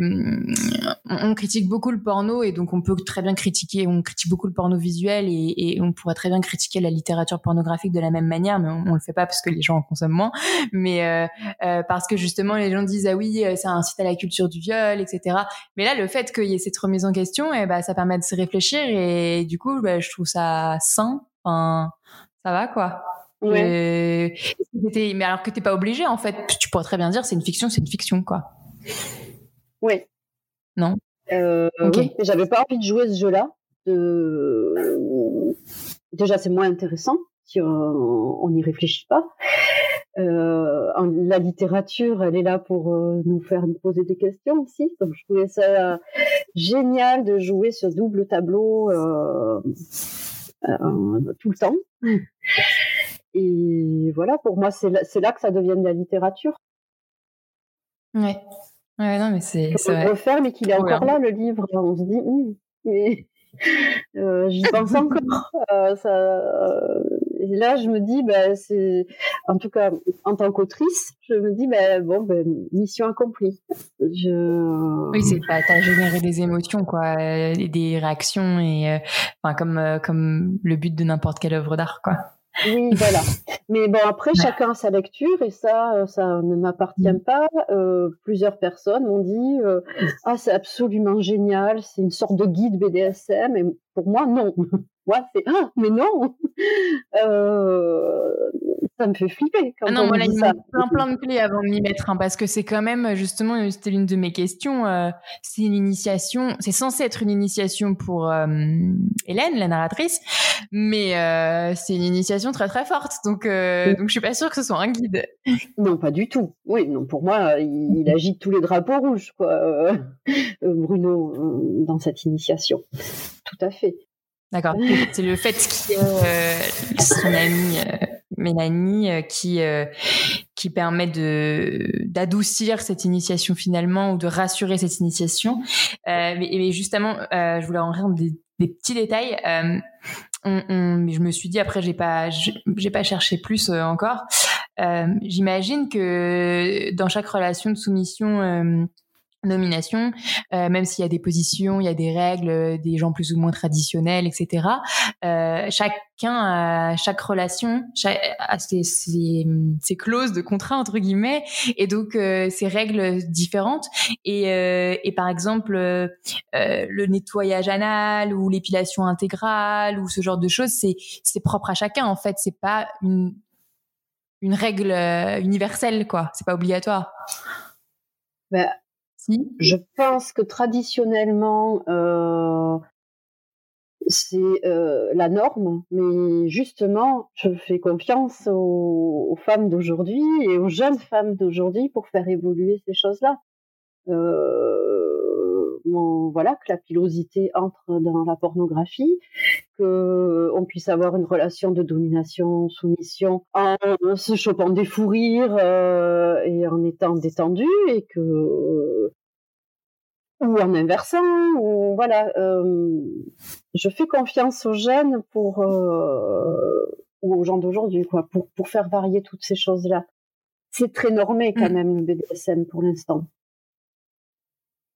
Speaker 2: on critique beaucoup le porno et donc on peut très bien critiquer, on critique beaucoup le porno visuel et, on pourrait très bien critiquer la littérature pornographique de la même manière, mais on, on le fait pas parce que les gens en consomment moins, mais parce que justement les gens disent ah oui ça incite à la culture du viol, etc. Mais là le fait qu'il y ait cette remise en question, et eh ben ça permet de se réfléchir et du coup bah, je trouve ça sain, enfin ça va quoi. Ouais. mais alors que t'es pas obligé en fait, tu pourrais très bien dire c'est une fiction, c'est une fiction quoi.
Speaker 1: Oui.
Speaker 2: Non?
Speaker 1: Euh, okay. oui, j'avais pas envie de jouer ce jeu-là. Déjà, c'est moins intéressant si on n'y réfléchit pas. Euh, la littérature, elle est là pour euh, nous faire nous poser des questions aussi. Donc, je trouvais ça génial de jouer ce double tableau euh, tout le temps. Et voilà, pour moi, c'est là, là, que ça devient de la littérature.
Speaker 2: Ouais. Ouais, non, mais c'est.
Speaker 1: On le refaire, mais qu'il est encore là, le livre. On se dit, hum, mais euh, j'y [LAUGHS] pense encore. Euh, ça, euh, et là, je me dis, bah, c'est, en tout cas, en tant qu'autrice, je me dis, bah, bon, bah, mission accomplie. Je...
Speaker 2: Oui, c'est pas, t'as généré des émotions, quoi, des réactions et, enfin, comme, comme le but de n'importe quelle œuvre d'art, quoi.
Speaker 1: Oui, voilà. Mais bon, après, chacun a sa lecture et ça, ça ne m'appartient mm. pas. Euh, plusieurs personnes m'ont dit euh, Ah, c'est absolument génial, c'est une sorte de guide BDSM. Et pour moi, non. Moi, c'est Ah, mais non [LAUGHS] euh, ça me fait flipper. Quand
Speaker 2: ah non, moi, là, il plein, plein de clés avant de m'y mettre, hein, parce que c'est quand même, justement, c'était l'une de mes questions. Euh, c'est une initiation, c'est censé être une initiation pour euh, Hélène, la narratrice, mais euh, c'est une initiation très très forte. Donc, donc, je suis pas sûre que ce soit un guide. [LAUGHS]
Speaker 1: Non, pas du tout. Oui, non, pour moi, il, il agite tous les drapeaux rouges, quoi, [LAUGHS] Bruno, dans cette initiation. Tout à fait.
Speaker 2: D'accord. C'est le fait qu'il y ait son ami Mélanie euh, qui euh, qui permet de d'adoucir cette initiation finalement ou de rassurer cette initiation. Euh, mais, justement, je voulais en rendre des, des petits détails. On, on, je me suis dit après j'ai pas j'ai pas cherché plus encore. J'imagine que dans chaque relation de soumission nomination, euh, même s'il y a des positions, il y a des règles, des gens plus ou moins traditionnels, etc. Euh, chacun, chaque relation chaque, a ses, ses, ses, clauses de contrat entre guillemets, et donc euh, ses règles différentes. Et, euh, par exemple, euh, le nettoyage anal ou l'épilation intégrale ou ce genre de choses, c'est propre à chacun en fait. C'est pas une une règle universelle quoi. C'est pas obligatoire.
Speaker 1: Je pense que traditionnellement, euh, c'est euh, la norme, mais justement, je fais confiance aux, femmes d'aujourd'hui et aux jeunes femmes d'aujourd'hui pour faire évoluer ces choses-là. Euh, voilà, que la pilosité entre dans la pornographie, que on puisse avoir une relation de domination, soumission, en se chopant des fous rires euh, et en étant détendu, et que ou en inversant, ou voilà. Euh, je fais confiance aux jeunes pour euh, ou aux gens d'aujourd'hui, quoi, pour pour faire varier toutes ces choses-là. C'est très normé quand mm. même le BDSM pour l'instant.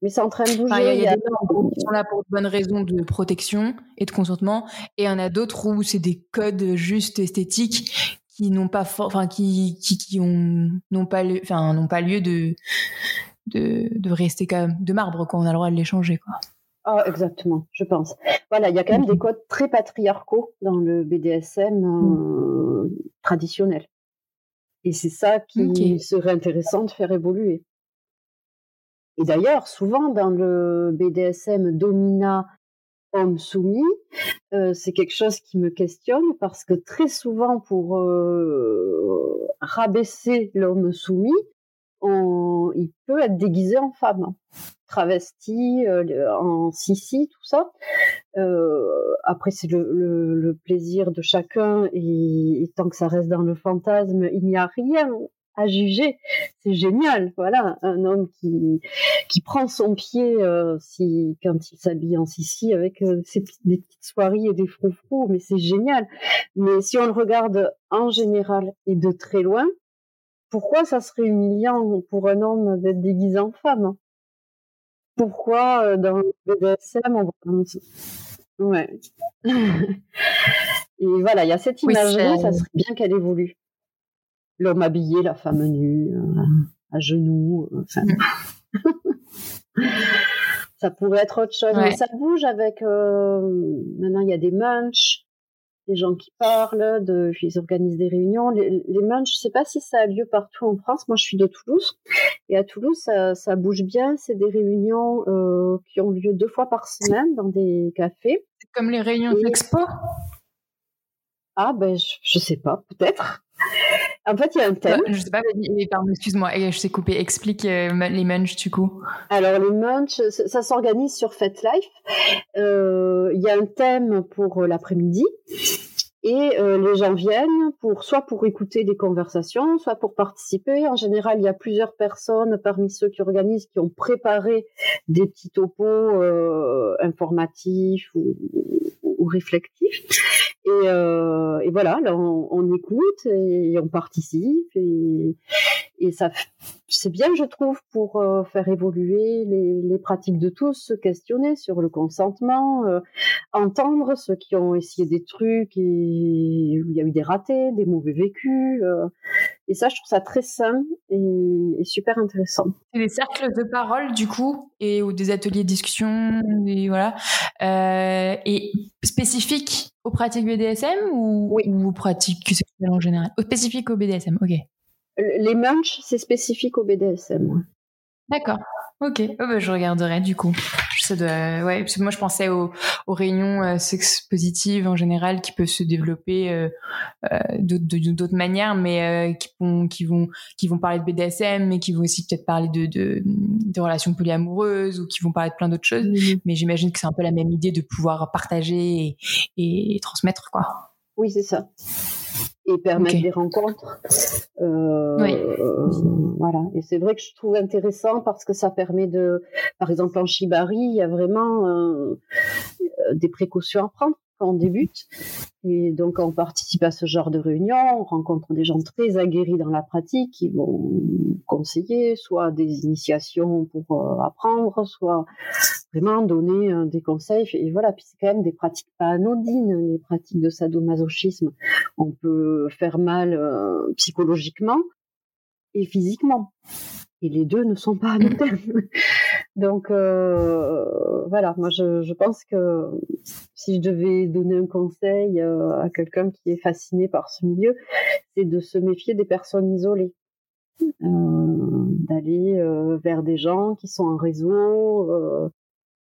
Speaker 1: Mais c'est en train de bouger.
Speaker 2: Il y a, des normes qui sont là pour de bonnes raisons de protection et de consentement, et il y en a d'autres où c'est des codes juste esthétiques qui n'ont pas, enfin qui, qui, qui ont n'ont pas, enfin n'ont pas lieu de de, rester quand même de marbre quand on a le droit de l'échanger quoi.
Speaker 1: Ah, exactement, je pense. Voilà, il y a quand même des codes très patriarcaux dans le BDSM euh, traditionnel. Et c'est ça qui serait intéressant de faire évoluer. Et d'ailleurs, souvent dans le BDSM domina homme soumis, euh, c'est quelque chose qui me questionne parce que très souvent pour euh, rabaisser l'homme soumis, il peut être déguisé en femme, hein. travesti, euh, en sissi, tout ça. Euh, après, c'est le, plaisir de chacun et, tant que ça reste dans le fantasme, il n'y a rien à juger. C'est génial, voilà, un homme qui qui prend son pied euh, si quand il s'habille en sissi avec ses des petites soirées et des froufrous, mais c'est génial. Mais si on le regarde en général et de très loin, pourquoi ça serait humiliant pour un homme d'être déguisé en femme Pourquoi euh, dans le BDSM on va... Ouais. [LAUGHS] Et voilà, il y a cette image-là, ça serait bien qu'elle évolue. L'homme habillé, la femme nue, euh, à genoux. Euh, mm. [LAUGHS] ça pourrait être autre chose. Mais ça bouge avec. maintenant, il y a des munchs, des gens qui parlent, de, ils organisent des réunions. Les, les je sais pas si ça a lieu partout en France. Moi, je suis de Toulouse. Et à Toulouse, ça, ça bouge bien. C'est des réunions euh, qui ont lieu deux fois par semaine dans des cafés.
Speaker 2: Comme les réunions d'expo?
Speaker 1: Ah, ben, je, je sais pas, peut-être. En fait, il y a un thème.
Speaker 2: Je sais pas, pardon, excuse-moi, je t'ai coupé. Explique euh, les munch du coup.
Speaker 1: Alors, les munch, ça, s'organise sur FetLife. Euh, il y a un thème pour l'après-midi. Et euh, les gens viennent pour soit pour écouter des conversations, soit pour participer. En général, il y a plusieurs personnes parmi ceux qui organisent qui ont préparé des petits topos euh, informatifs ou, ou réflectifs. Et, euh, et voilà, là, on, écoute et on participe et, et ça, c'est bien, je trouve, pour euh, faire évoluer les, pratiques de tous, se questionner sur le consentement, euh, entendre ceux qui ont essayé des trucs et où il y a eu des ratés, des mauvais vécus. Et ça, je trouve ça très sain et, et super intéressant.
Speaker 2: C'est des cercles de parole, du coup, et ou des ateliers de discussion, et voilà, euh, et spécifiques aux pratiques BDSM ou,
Speaker 1: oui.
Speaker 2: ou aux pratiques sexuelles en général? Spécifiques au BDSM, ok.
Speaker 1: Les munch, c'est spécifique au BDSM.
Speaker 2: D'accord. Ok, oh bah, je regarderai du coup. Ça doit, ouais, parce que moi je pensais aux, aux réunions euh, sex positives en général qui peuvent se développer euh, euh, d'autres manières, mais euh, qui vont, qui vont, qui vont parler de BDSM, mais qui vont aussi peut-être parler de, de, de, relations polyamoureuses ou qui vont parler de plein d'autres choses. Mmh. Mais j'imagine que c'est un peu la même idée de pouvoir partager et, et transmettre, quoi.
Speaker 1: Oui, c'est ça et permettre okay. des rencontres. Euh,
Speaker 2: oui.
Speaker 1: euh, voilà. Et c'est vrai que je trouve intéressant parce que ça permet de, par exemple en shibari, il y a vraiment euh, des précautions à prendre quand on débute. Et donc, quand on participe à ce genre de réunion, on rencontre des gens très aguerris dans la pratique qui vont conseiller soit des initiations pour euh, apprendre, soit vraiment donner euh, des conseils. Et voilà, puis c'est quand même des pratiques pas anodines, les pratiques de sadomasochisme. On peut faire mal euh, psychologiquement et physiquement. Et les deux ne sont pas anodins. [LAUGHS] Donc euh, voilà, moi je, je, pense que si je devais donner un conseil euh, à quelqu'un qui est fasciné par ce milieu, c'est de se méfier des personnes isolées, euh, d'aller vers des gens qui sont en réseau, euh,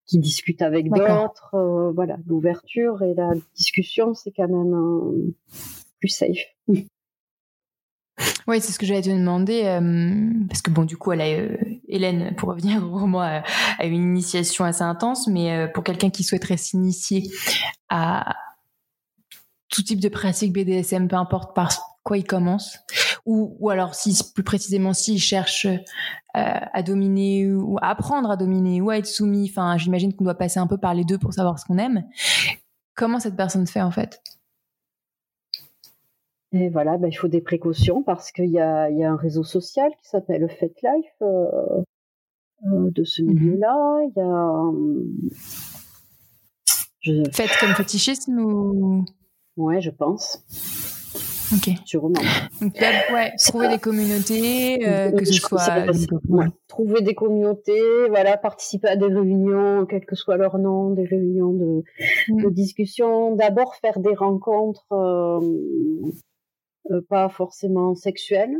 Speaker 1: qui discutent avec d'autres. Euh, voilà, l'ouverture et la discussion, c'est quand même plus safe.
Speaker 2: Oui, c'est ce que j'allais te demander, euh, parce que bon, du coup, elle a, euh, Hélène, pour revenir au roman, a, a une initiation assez intense, mais euh, pour quelqu'un qui souhaiterait s'initier à tout type de pratique BDSM, peu importe par quoi il commence, ou, ou alors si plus précisément s'il cherche euh, à dominer ou à apprendre à dominer ou à être soumis, enfin, j'imagine qu'on doit passer un peu par les deux pour savoir ce qu'on aime. Comment cette personne fait en fait?
Speaker 1: Et voilà, ben, il faut des précautions parce qu'il y a, y a, un réseau social qui s'appelle FetLife euh, euh, de ce milieu-là. Il y a.
Speaker 2: Je... Faites comme fétichisme ou?
Speaker 1: Ouais, je pense.
Speaker 2: Ok.
Speaker 1: Sûrement.
Speaker 2: Donc là, ouais, trouver des communautés, euh, que ce soit.
Speaker 1: Ouais. Trouver des communautés, voilà, participer à des réunions, quel que soit leur nom, des réunions de, mm. de discussion. D'abord faire des rencontres euh, pas forcément sexuelles,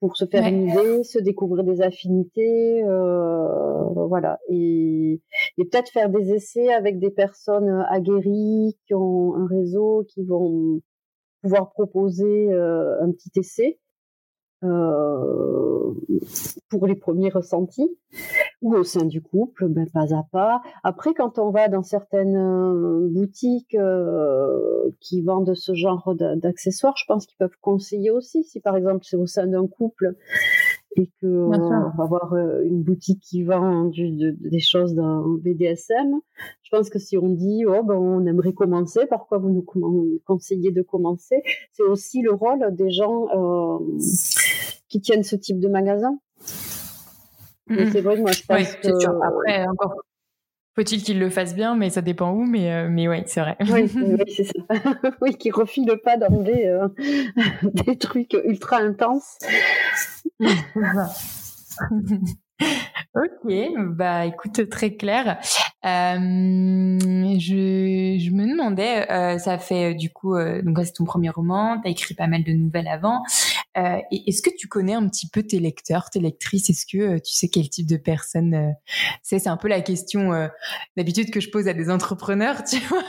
Speaker 1: pour se faire ouais. une idée, se découvrir des affinités, euh, voilà, et, et peut-être faire des essais avec des personnes aguerries qui ont un réseau, qui vont pouvoir proposer euh, un petit essai euh, pour les premiers ressentis ou au sein du couple, ben, pas à pas. Après, quand on va dans certaines euh, boutiques euh, qui vendent ce genre d'accessoires, je pense qu'ils peuvent conseiller aussi. Si par exemple c'est au sein d'un couple et que euh, on va avoir une boutique qui vend du, de, des choses dans BDSM, je pense que si on dit oh ben on aimerait commencer, pourquoi vous nous conseillez de commencer? C'est aussi le rôle des gens euh, qui tiennent ce type de magasin.
Speaker 2: Mmh.
Speaker 1: C'est vrai que moi je pense
Speaker 2: oui,
Speaker 1: que
Speaker 2: sûr. après encore faut-il qu'il le fasse bien, mais ça dépend où. Mais euh, mais ouais, c'est vrai.
Speaker 1: Oui, oui [LAUGHS] c'est ça. [LAUGHS] oui, qu'il refile pas d'emblée euh, [LAUGHS] des trucs ultra intenses.
Speaker 2: ok, bah écoute, très clair. Euh, je, je me demandais demandais, ça fait du coup, donc c'est ton premier roman, tu as écrit pas mal de nouvelles avant. Est-ce que tu connais un petit peu tes lecteurs, tes lectrices? Est-ce que tu sais quel type de personne c'est C'est un peu la question d'habitude que je pose à des entrepreneurs, [LAUGHS] tu vois.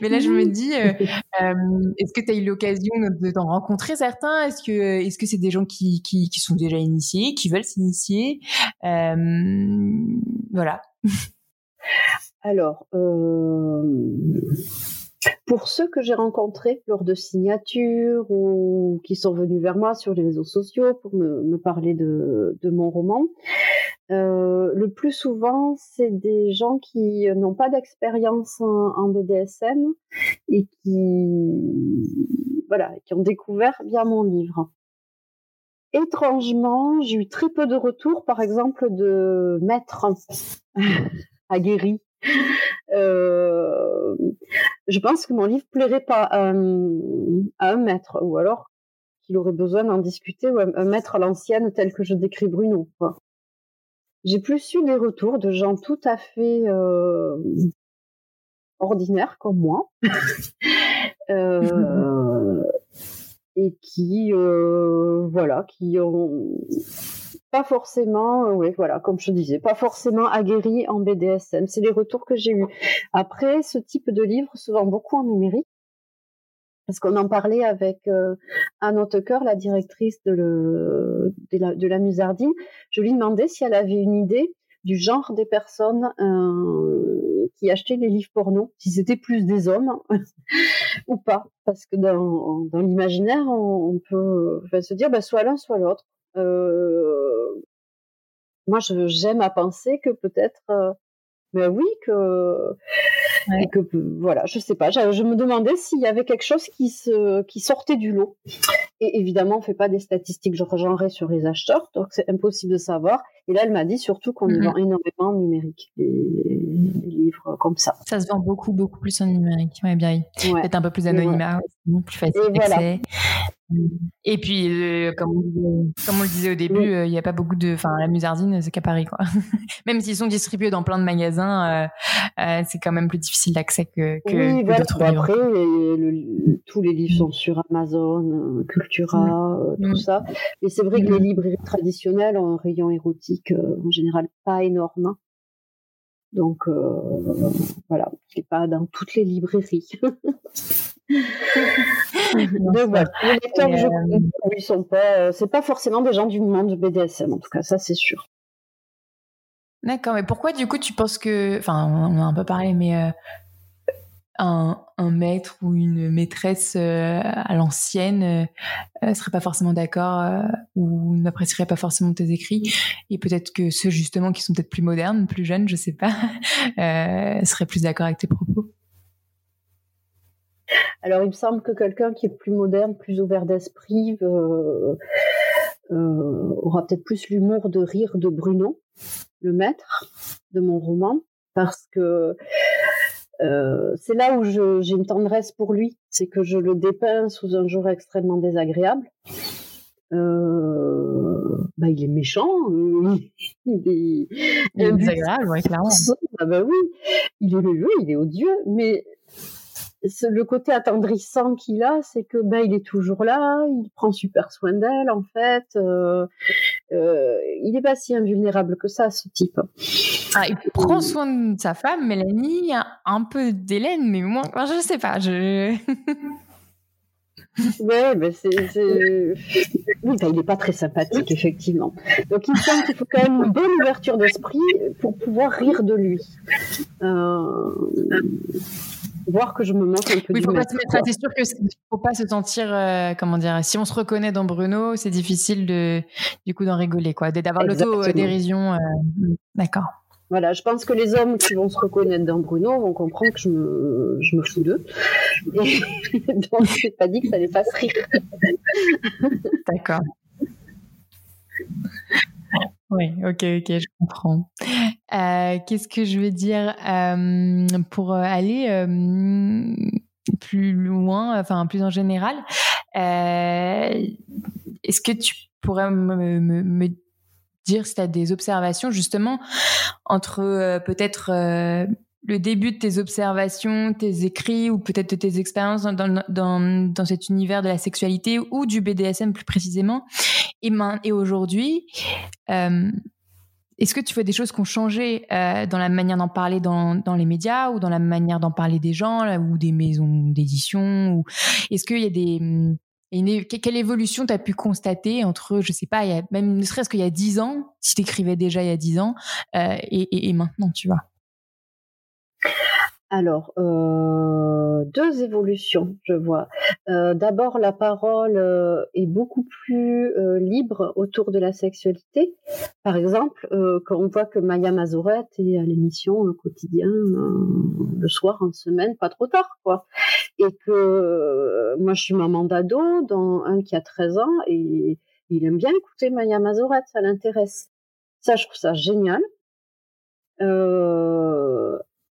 Speaker 2: Mais, là, je me dis, est-ce que tu as eu l'occasion de t'en rencontrer certains? Est-ce que c'est des gens qui, qui, qui sont déjà initiés, qui veulent s'initier? Voilà.
Speaker 1: Alors, euh, pour ceux que j'ai rencontrés lors de signatures ou qui sont venus vers moi sur les réseaux sociaux pour me, parler de, mon roman, euh, le plus souvent, c'est des gens qui n'ont pas d'expérience en, BDSM et qui, voilà, qui ont découvert bien mon livre. Étrangement, j'ai eu très peu de retours, par exemple, de maîtres [LAUGHS] aguerris je pense que mon livre plairait pas à, un maître, ou alors qu'il aurait besoin d'en discuter, ou un, maître à l'ancienne tel que je décris Bruno. J'ai plus eu des retours de gens tout à fait euh, ordinaires comme moi, [LAUGHS] euh, [LAUGHS] et qui, voilà, qui ont pas forcément, euh, oui, voilà, comme je disais, pas forcément aguerri en BDSM. C'est les retours que j'ai eus. Après, ce type de livre se vend beaucoup en numérique. Parce qu'on en parlait avec euh, Anne Hautecoeur, la directrice de, le, de, la, de Musardine. Je lui demandais si elle avait une idée du genre des personnes euh, qui achetaient les livres porno, si c'était plus des hommes [LAUGHS] ou pas. Parce que dans, dans l'imaginaire, on, peut se dire bah, soit l'un, soit l'autre. Euh, moi, j'aime à penser que peut-être, euh, mais oui, que, que voilà, je sais pas. Je, me demandais s'il y avait quelque chose qui se, qui sortait du lot. Et évidemment, on fait pas des statistiques genrées sur les acheteurs, donc c'est impossible de savoir. Et là, elle m'a dit surtout qu'on mm vend énormément en numérique, les, livres comme ça.
Speaker 2: Ça se vend beaucoup, beaucoup plus en numérique. Ouais, bien. Peut-être un peu plus anonymat, plus facile d'accès. Et puis, euh, comme, on, comme, on, le disait au début, euh, il n'y a pas beaucoup de. Enfin, la musardine, c'est qu'à Paris, quoi. [LAUGHS] même s'ils sont distribués dans plein de magasins, euh, c'est quand même plus difficile d'accès que, que,
Speaker 1: oui, voilà. Après, tous les livres sont sur Amazon, Cultura, tout ça. Mais c'est vrai que les librairies traditionnelles ont un rayon érotique en général pas énorme. Donc voilà, il n'est pas dans toutes les librairies. [LAUGHS] [LAUGHS] Donc, voilà. Les lecteurs que je connais, ils sont pas, euh, c'est pas forcément des gens du monde BDSM, en tout cas, ça c'est sûr.
Speaker 2: D'accord, mais pourquoi du coup tu penses que, enfin, on a un peu parlé, mais euh, un, maître ou une maîtresse euh, à l'ancienne euh, serait pas forcément d'accord ou n'apprécierait pas forcément tes écrits, et peut-être que ceux justement qui sont peut-être plus modernes, plus jeunes, je sais pas, [LAUGHS] seraient plus d'accord avec tes propos.
Speaker 1: Alors, il me semble que quelqu'un qui est plus moderne, plus ouvert d'esprit, euh, euh, aura peut-être plus l'humour de rire de Bruno, le maître de mon roman, parce que euh, c'est là où j'ai une tendresse pour lui, c'est que je le dépeins sous un jour extrêmement désagréable. bah, il est méchant, [LAUGHS]
Speaker 2: il est, désagréable, clairement.
Speaker 1: Ah bah oui, il est le il est odieux, mais le côté attendrissant qu'il a, c'est que ben il est toujours là, il prend super soin d'elle en fait. Euh, euh, il n'est pas si invulnérable que ça, ce type.
Speaker 2: Il prend soin de sa femme, Mélanie, un peu d'Hélène, mais moi, je sais pas, je. [LAUGHS]
Speaker 1: ouais, mais c'est, oui, ben, il n'est pas très sympathique, effectivement. Donc, il me semble qu'il faut quand même une bonne ouverture d'esprit pour pouvoir rire de lui. Euh voir que je me manque un peu oui,
Speaker 2: faut pas C'est sûr qu'il faut pas se sentir, euh, comment dire, si on se reconnaît dans Bruno, c'est difficile de, du coup, d'en rigoler, quoi, d'avoir l'auto-dérision. Euh, d'accord.
Speaker 1: Voilà, je pense que les hommes qui vont se reconnaître dans Bruno vont comprendre que je me, je me fous d'eux. Et [LAUGHS] donc, c'est pas dit que ça les fasse rire.
Speaker 2: D'accord. Oui, ok, ok, je comprends. Euh, qu'est-ce que je veux dire euh, pour aller euh, plus loin, enfin plus en général Est-ce que tu pourrais me, me, dire si tu as des observations justement entre peut-être le début de tes observations, tes écrits ou peut-être de tes expériences dans, dans, dans, cet univers de la sexualité ou du BDSM plus précisément. Et, et aujourd'hui, euh, est-ce que tu vois des choses qui ont changé euh, dans la manière d'en parler dans, dans, les médias ou dans la manière d'en parler des gens ou des maisons d'édition ou est-ce qu'il y a des une, quelle évolution tu as pu constater entre, je sais pas, il y a, même ne serait-ce qu'il y a dix ans, si tu écrivais déjà il y a dix ans, euh, et, et, et, maintenant, tu vois?
Speaker 1: Alors, euh, deux évolutions, je vois. Euh, D'abord, la parole euh, est beaucoup plus libre autour de la sexualité. Par exemple, quand on voit que Maya Mazorette est à l'émission quotidien le soir en semaine, pas trop tard, quoi. Et que moi, je suis maman d'ado, dans un qui a 13 ans, et il aime bien écouter Maya Mazorette, ça l'intéresse. Ça, je trouve ça génial.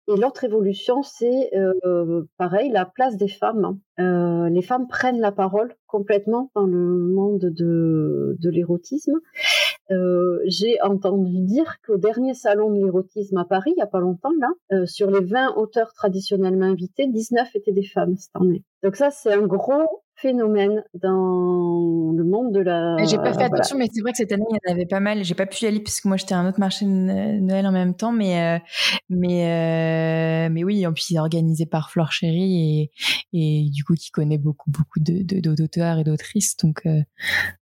Speaker 1: Et l'autre évolution, c'est euh, pareil, la place des femmes. Euh, les femmes prennent la parole complètement dans le monde de, de l'érotisme. Euh, J'ai entendu dire qu'au dernier salon de l'érotisme à Paris, il n'y a pas longtemps, là, sur les 20 auteurs traditionnellement invités, 19 étaient des femmes cette année. Donc ça, c'est un gros phénomène dans le monde de la.
Speaker 2: J'ai pas fait attention, mais c'est vrai que cette année il y en avait pas mal. J'ai pas pu y aller parce que moi j'étais à un autre marché de Noël en même temps, mais euh, mais euh, mais oui, en plus organisé par Flore Chéry et et du coup qui connaît beaucoup beaucoup de d'auteurs et d'autrices, donc euh,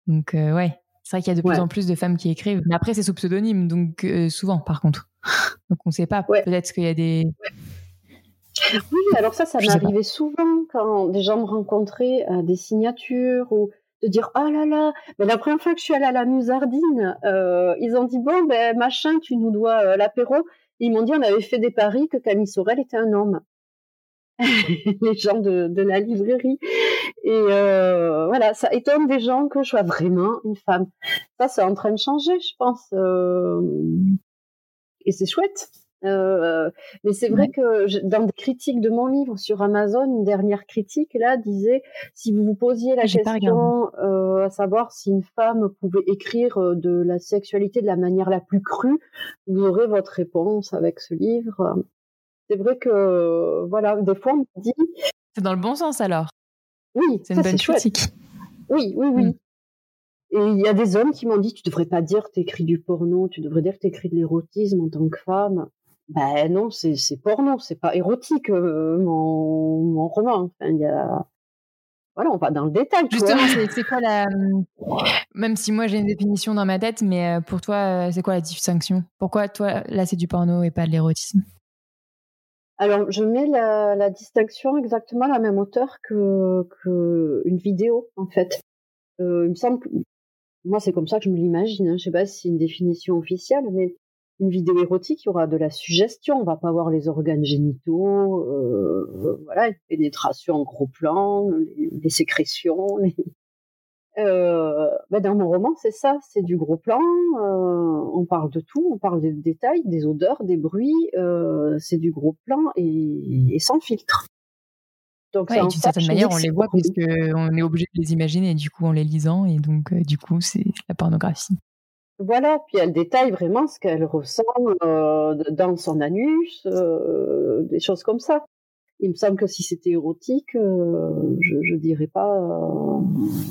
Speaker 2: donc ouais. C'est vrai qu'il y a de plus en plus de femmes qui écrivent, mais après c'est sous pseudonyme, donc souvent par contre. Donc on sait pas. Peut-être qu'il y a des
Speaker 1: oui, alors ça, ça m'arrivait souvent quand des gens me rencontraient à des signatures ou de dire oh là là, mais la première fois que je suis allée à la Musardine, euh, ils ont dit bon ben machin, tu nous dois euh, l'apéro. Ils m'ont dit on avait fait des paris que Camille Sorel était un homme. [LAUGHS] les gens de, de, la librairie. Et euh, voilà, ça étonne des gens que je sois vraiment une femme. Ça, c'est en train de changer, je pense. Euh, et c'est chouette. Euh, mais c'est vrai que dans des critiques de mon livre sur Amazon, une dernière critique là disait si vous vous posiez la question euh, à savoir si une femme pouvait écrire euh, de la sexualité de la manière la plus crue, vous aurez votre réponse avec ce livre. C'est vrai que voilà, des fois on me dit.
Speaker 2: C'est dans le bon sens alors.
Speaker 1: Oui,
Speaker 2: c'est une bonne critique.
Speaker 1: Oui, oui, oui. Mm. Et il y a des hommes qui m'ont dit, tu devrais pas dire que tu écris du porno, tu devrais dire que tu écris de l'érotisme en tant que femme. Ben non, c'est porno, c'est pas érotique euh, mon, mon roman. Enfin, y a voilà, on va dans le détail.
Speaker 2: Justement, c'est quoi la. Même si moi j'ai une définition dans ma tête, mais euh, pour toi, c'est quoi la distinction? Pourquoi toi, là, c'est du porno et pas de l'érotisme?
Speaker 1: Alors, je mets la, la, distinction exactement à la même hauteur que, que une vidéo, en fait. Euh, il me semble que. Moi, c'est comme ça que je me l'imagine. Hein. Je sais pas si c'est une définition officielle, mais une vidéo érotique, il y aura de la suggestion. On va pas voir les organes génitaux, euh, voilà, une pénétration en gros plan, les, sécrétions. Euh, ben dans mon roman, c'est ça, c'est du gros plan. Euh, on parle de tout, on parle des détails, des odeurs, des bruits. Euh, c'est du gros plan et, sans filtre.
Speaker 2: Donc, d'une certaine manière, on les voit parce qu'on est obligé de les imaginer, du coup, en les lisant, et donc, du coup, c'est la pornographie.
Speaker 1: Voilà, puis elle détaille vraiment ce qu'elle ressent euh, dans son anus, euh, des choses comme ça. Il me semble que si c'était érotique, euh, je, je dirais pas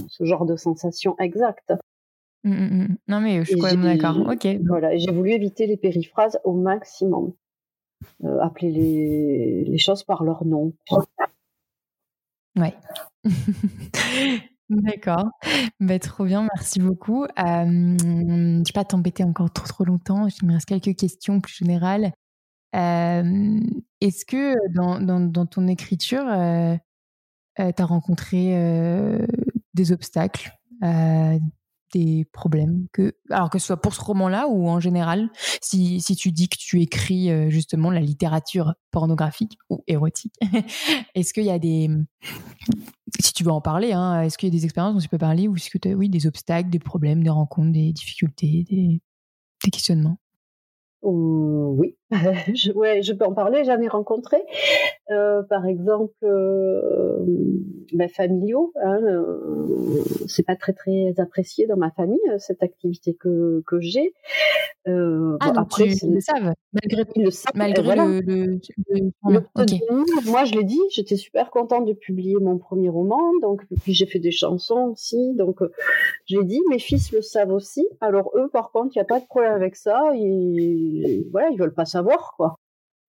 Speaker 1: ce genre de sensation exacte.
Speaker 2: Mmh, mmh, mmh. Non mais je suis quand même d'accord. Ok.
Speaker 1: Voilà, j'ai voulu éviter les périphrases au maximum. appeler les, les choses par leur nom.
Speaker 2: Ouais. [LAUGHS] D'accord. Bah, trop bien, merci beaucoup. je ne vais pas t'embêter encore trop, trop longtemps. Il me reste quelques questions plus générales. Est-ce que dans, dans, ton écriture, euh, euh, tu as rencontré euh, des obstacles, des problèmes que alors que ce soit pour ce roman-là ou en général si, si tu dis que tu écris euh, justement la littérature pornographique ou érotique [LAUGHS] est-ce qu'il y a des si tu veux en parler hein, est-ce qu'il y a des expériences dont tu peux parler ou est-ce que tu oui des obstacles des problèmes des rencontres des difficultés des, des questionnements?
Speaker 1: Oui [LAUGHS] je, ouais, je peux en parler. J'en ai rencontré, euh, par exemple, euh, ben, familiaux. Hein, euh, c'est pas très très apprécié dans ma famille cette activité que que j'ai.
Speaker 2: Euh, ah, donc après, tu le savent malgré, le, malgré le, le, le,
Speaker 1: Moi, je l'ai dit, j'étais super contente de publier mon premier roman. Donc, puis j'ai fait des chansons aussi. Donc, j'ai dit, mes fils le savent aussi. Alors eux, par contre, il n'y a pas de problème avec ça. Ils, voilà, ils veulent pas savoir quoi.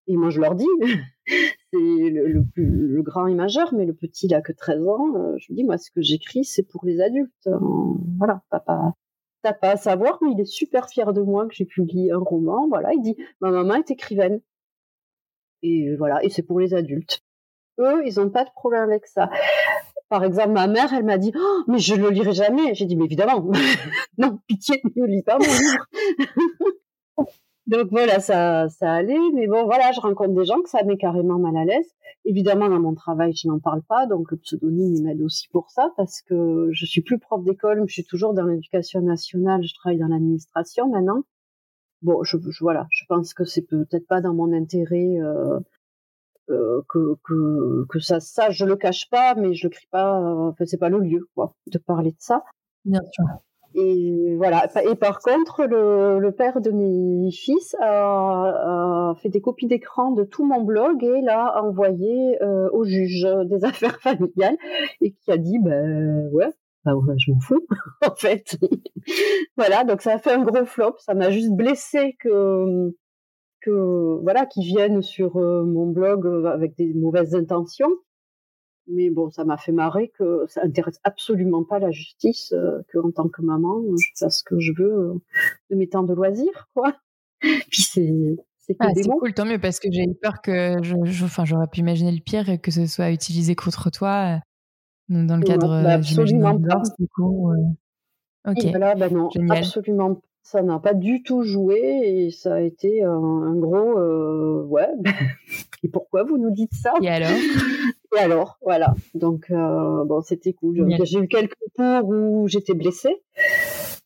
Speaker 1: Et moi, je leur dis, [LAUGHS] c'est le, grand est majeur, mais le petit, il a que 13 ans. Euh, je lui dis, moi, ce que j'écris, c'est pour les adultes. Euh, voilà, papa. T'as pas à savoir, mais il est super fier de moi que j'ai publié un roman. Voilà, il dit, ma maman est écrivaine. Et voilà, et c'est pour les adultes. Eux, ils n'ont pas de problème avec ça. Par exemple, ma mère, elle m'a dit, oh, mais je le lirai jamais. J'ai dit, mais évidemment, [LAUGHS] non, pitié, ne lis pas mon livre. [LAUGHS] Donc voilà, ça, ça allait. Mais bon, voilà, je rencontre des gens que ça met carrément mal à l'aise. Évidemment, dans mon travail, je n'en parle pas. Donc le pseudonyme, m'aide aussi pour ça parce que je suis plus prof d'école, je suis toujours dans l'éducation nationale. Je travaille dans l'administration maintenant. Bon, je, voilà, je pense que c'est peut-être pas dans mon intérêt euh, euh, que, que, que ça, ça, je le cache pas, mais je le crie pas. Euh, c'est pas le lieu, quoi, de parler de ça.
Speaker 2: Bien sûr.
Speaker 1: Et voilà. Et par contre, le, le père de mes fils a, a fait des copies d'écran de tout mon blog et l'a envoyé euh, au juge des [LAUGHS] affaires familiales et qui a dit, ben ouais, bah ouais, je m'en fous [LAUGHS] en fait. [LAUGHS] voilà, donc ça a fait un gros flop. Ça m'a juste blessé que que voilà qui viennent sur euh, mon blog euh, avec des mauvaises intentions mais bon, ça m'a fait marrer que ça intéresse absolument pas la justice, euh, que en tant que maman, je fasse ce que je veux euh, de mes temps de loisirs, quoi. [LAUGHS] Puis c'est c'est
Speaker 2: ah, cool, tant mieux, parce que j'ai eu peur que, je, enfin, j'aurais pu imaginer le pire et que ce soit utilisé contre toi euh, dans le cadre.
Speaker 1: Bah, absolument pas. Du coup, ok. voilà, bah non, absolument ça n'a pas du tout joué et ça a été un, gros euh, ouais. [LAUGHS] et pourquoi vous nous dites ça?
Speaker 2: Et alors?
Speaker 1: Et alors, voilà. Donc euh, bon, c'était cool. J'ai eu quelques tours où j'étais blessée.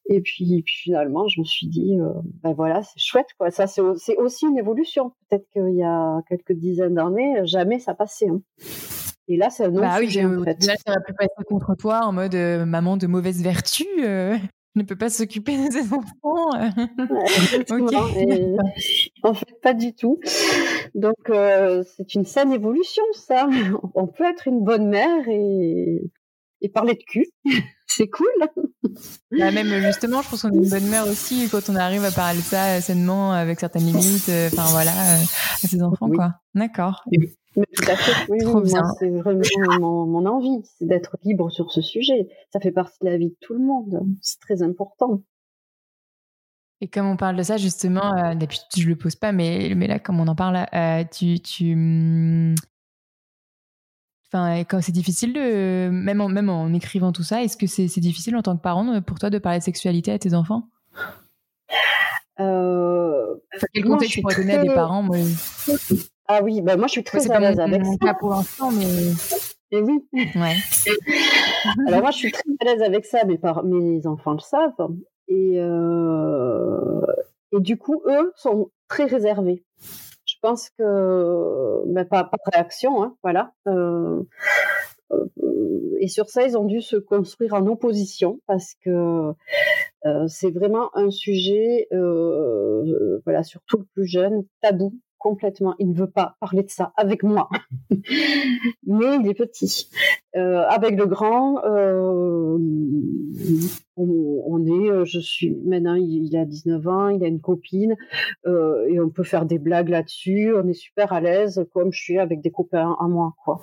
Speaker 1: Et puis, puis, finalement, je me suis dit, euh, ben voilà, c'est chouette, quoi. Ça, c'est aussi une évolution. Peut-être qu'il y a quelques dizaines d'années, jamais ça passait. Hein. Et là, c'est un autre bah oui, en fait.
Speaker 2: Là, ça va plus passer contre toi en mode euh, maman de mauvaise vertu ne peut pas s'occuper de ses enfants. [LAUGHS]
Speaker 1: en fait, pas du tout. Donc, euh, c'est une saine évolution, ça. [LAUGHS] On peut être une bonne mère et, et parler de cul. [LAUGHS] c'est cool.
Speaker 2: Bah, même justement, je pense qu'on est une bonne mère aussi quand on arrive à parler de ça sainement, avec certaines limites, euh, enfin voilà, euh, à ses enfants, quoi. D'accord.
Speaker 1: Mais tout à fait. Oui, oui, c'est vraiment mon, mon, envie, c'est d'être libre sur ce sujet. Ça fait partie de la vie de tout le monde. C'est très important.
Speaker 2: Et comme on parle de ça, justement, euh, d'habitude je le pose pas, mais, mais là, comme on en parle, euh, tu, tu, hmm, enfin, quand c'est difficile de, même en, même en écrivant tout ça, est-ce que c'est difficile en tant que parent pour toi de parler de sexualité à tes enfants?
Speaker 1: Euh,
Speaker 2: Quel conseil tu pourrais donner à des parents moi...
Speaker 1: Ah oui, bah moi je suis très à l'aise avec ça.
Speaker 2: Pas pour l'instant, mais. [LAUGHS]
Speaker 1: Et oui.
Speaker 2: Ouais. [LAUGHS]
Speaker 1: Alors moi je suis très à l'aise avec ça, mes, par... mes enfants le savent. Et, euh... et du coup, eux sont très réservés. Je pense que, bah, pas, pas de réaction, hein, voilà. Euh... et sur ça, ils ont dû se construire en opposition parce que euh, c'est vraiment un sujet, voilà, surtout le plus jeune, tabou complètement. Il ne veut pas parler de ça avec moi, [LAUGHS] mais il est petit. Euh, avec le grand, euh, on, est, euh, je suis maintenant, il, a 19 ans, il a une copine, et on peut faire des blagues là-dessus. On est super à l'aise, comme je suis avec des copains à moi, quoi.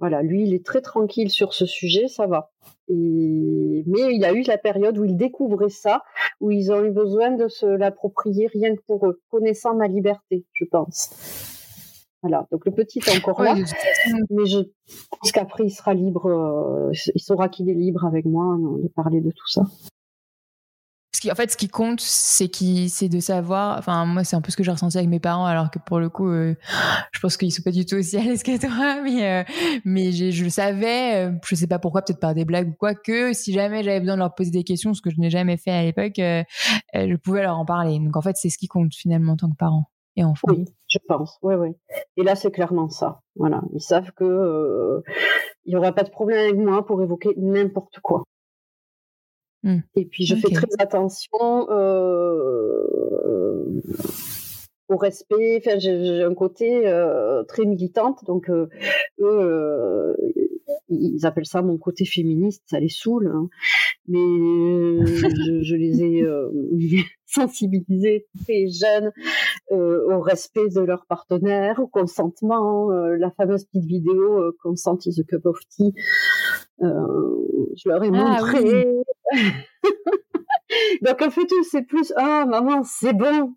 Speaker 1: Voilà, lui, il est très tranquille sur ce sujet, ça va. Mais il y a eu la période où ils découvraient ça, où ils ont eu besoin de se l'approprier rien que pour eux, connaissant ma liberté, je pense. Voilà, donc le petit est encore là, mais je pense qu'après il sera libre, euh, il saura qu'il est libre avec moi de parler de tout ça
Speaker 2: en fait, ce qui compte, c'est qui, c'est de savoir. Enfin, moi, c'est un peu ce que j'ai ressenti avec mes parents, alors que pour le coup, euh, [GASPS] je pense qu'ils sont pas du tout aussi à l'aise que toi. [LAUGHS] Mais, euh, je savais. Euh, je sais pas pourquoi, peut-être par des blagues ou quoi. Que si jamais j'avais besoin de leur poser des questions, ce que je n'ai jamais fait à l'époque, je pouvais leur en parler. Donc, en fait, c'est ce qui compte finalement en tant que parent. et enfants.
Speaker 1: Oui, je pense. Oui, oui. Et là, c'est clairement ça. Voilà. Ils savent que il y aura pas de problème avec moi pour évoquer n'importe quoi. Mmh. Et puis, je fais très attention euh, au respect. Enfin, j'ai un côté euh, très militante, donc eux, ils appellent ça mon côté féministe, ça les saoule. Hein. Mais je, je, les ai euh, [LAUGHS] sensibilisés très jeunes euh, au respect de leurs partenaires, au consentement. Euh, la fameuse petite vidéo euh, Consent is a cup of tea. Je leur ai ah montré. [LAUGHS] Donc en fait, c'est plus ah maman, c'est bon.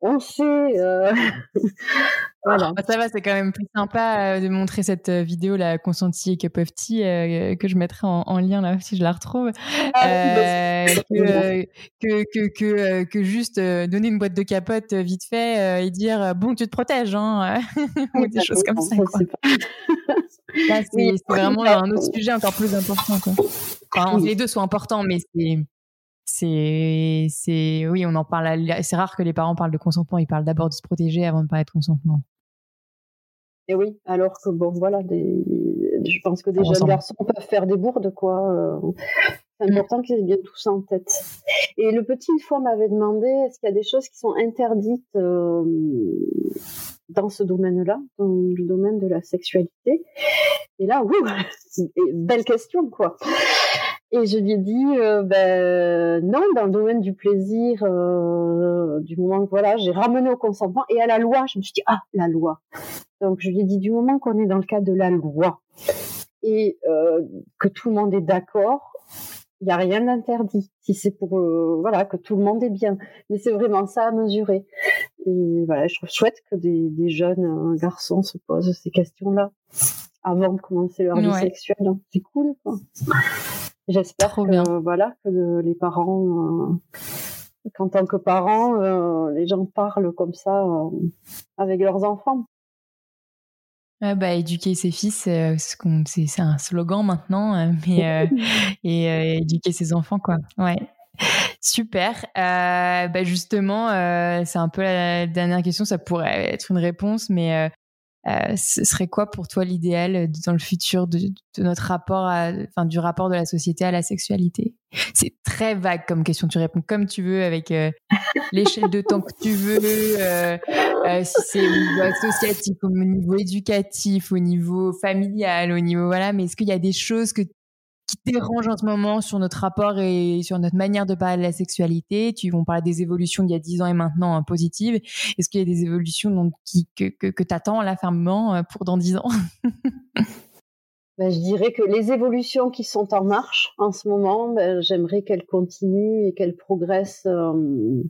Speaker 1: On sait. Euh... [LAUGHS]
Speaker 2: voilà. Ah, ça va, c'est quand même plus sympa euh, de montrer cette euh, vidéo, la consentie et Cup of Tea, euh, que je mettrai en, lien là si je la retrouve, ah que, que, que, que, juste donner une boîte de capote vite fait et dire bon, tu te protèges, hein, [LAUGHS] ou des choses comme ça. [LAUGHS] c'est vraiment un autre sujet encore plus important. Quoi. Enfin, Les deux sont importants, mais c'est c'est c'est oui on en parle c'est rare que les parents parlent de consentement. Ils parlent d'abord de se protéger avant de parler de consentement.
Speaker 1: Et oui alors que bon voilà des, je pense que des jeunes garçons peuvent faire des bourdes quoi. Euh, c'est mm. important qu'ils aient bien tout ça en tête. Et le petit une fois m'avait demandé est-ce qu'il y a des choses qui sont interdites euh, dans ce domaine-là dans le domaine de la sexualité? Et là ouh, [LAUGHS] belle question quoi et je lui ai dit, euh, ben non, dans le domaine du plaisir, euh, du moment que voilà, j'ai ramené au consentement et à la loi, je me suis dit ah la loi. Donc je lui ai dit du moment qu'on est dans le cadre de la loi et euh, que tout le monde est d'accord, il n'y a rien d'interdit. Si c'est pour voilà que tout le monde est bien, mais c'est vraiment ça à mesurer. Et voilà, je trouve chouette que des, des jeunes garçons se posent ces questions-là avant de commencer leur vie sexuelle. C'est cool. Quoi. J'espère que bien. voilà que les parents, euh, qu'en tant que parents, euh, les gens parlent comme ça euh, avec leurs enfants.
Speaker 2: bah, éduquer ses fils, c'est un slogan maintenant, mais [LAUGHS] et éduquer ses enfants, quoi. Ouais. Super. bah justement, c'est un peu la dernière question. Ça pourrait être une réponse, mais ce serait quoi pour toi l'idéal dans le futur de, notre rapport, à, enfin du rapport de la société à la sexualité? C'est très vague comme question. Tu réponds comme tu veux avec euh, l'échelle de temps que tu veux. Euh, si c'est au niveau associatif, au niveau éducatif, au niveau familial, au niveau voilà. Mais est-ce qu'il y a des choses que qui dérange en ce moment sur notre rapport et sur notre manière de parler de la sexualité Tu vont parler des évolutions d'il y a 10 ans et maintenant hein, positives. Est-ce qu'il y a des évolutions que, que, que tu attends là fermement euh, pour dans 10 ans? [LAUGHS]
Speaker 1: Ben, Je dirais que les évolutions qui sont en marche en ce moment, ben, j'aimerais qu'elles continuent et qu'elles progressent euh,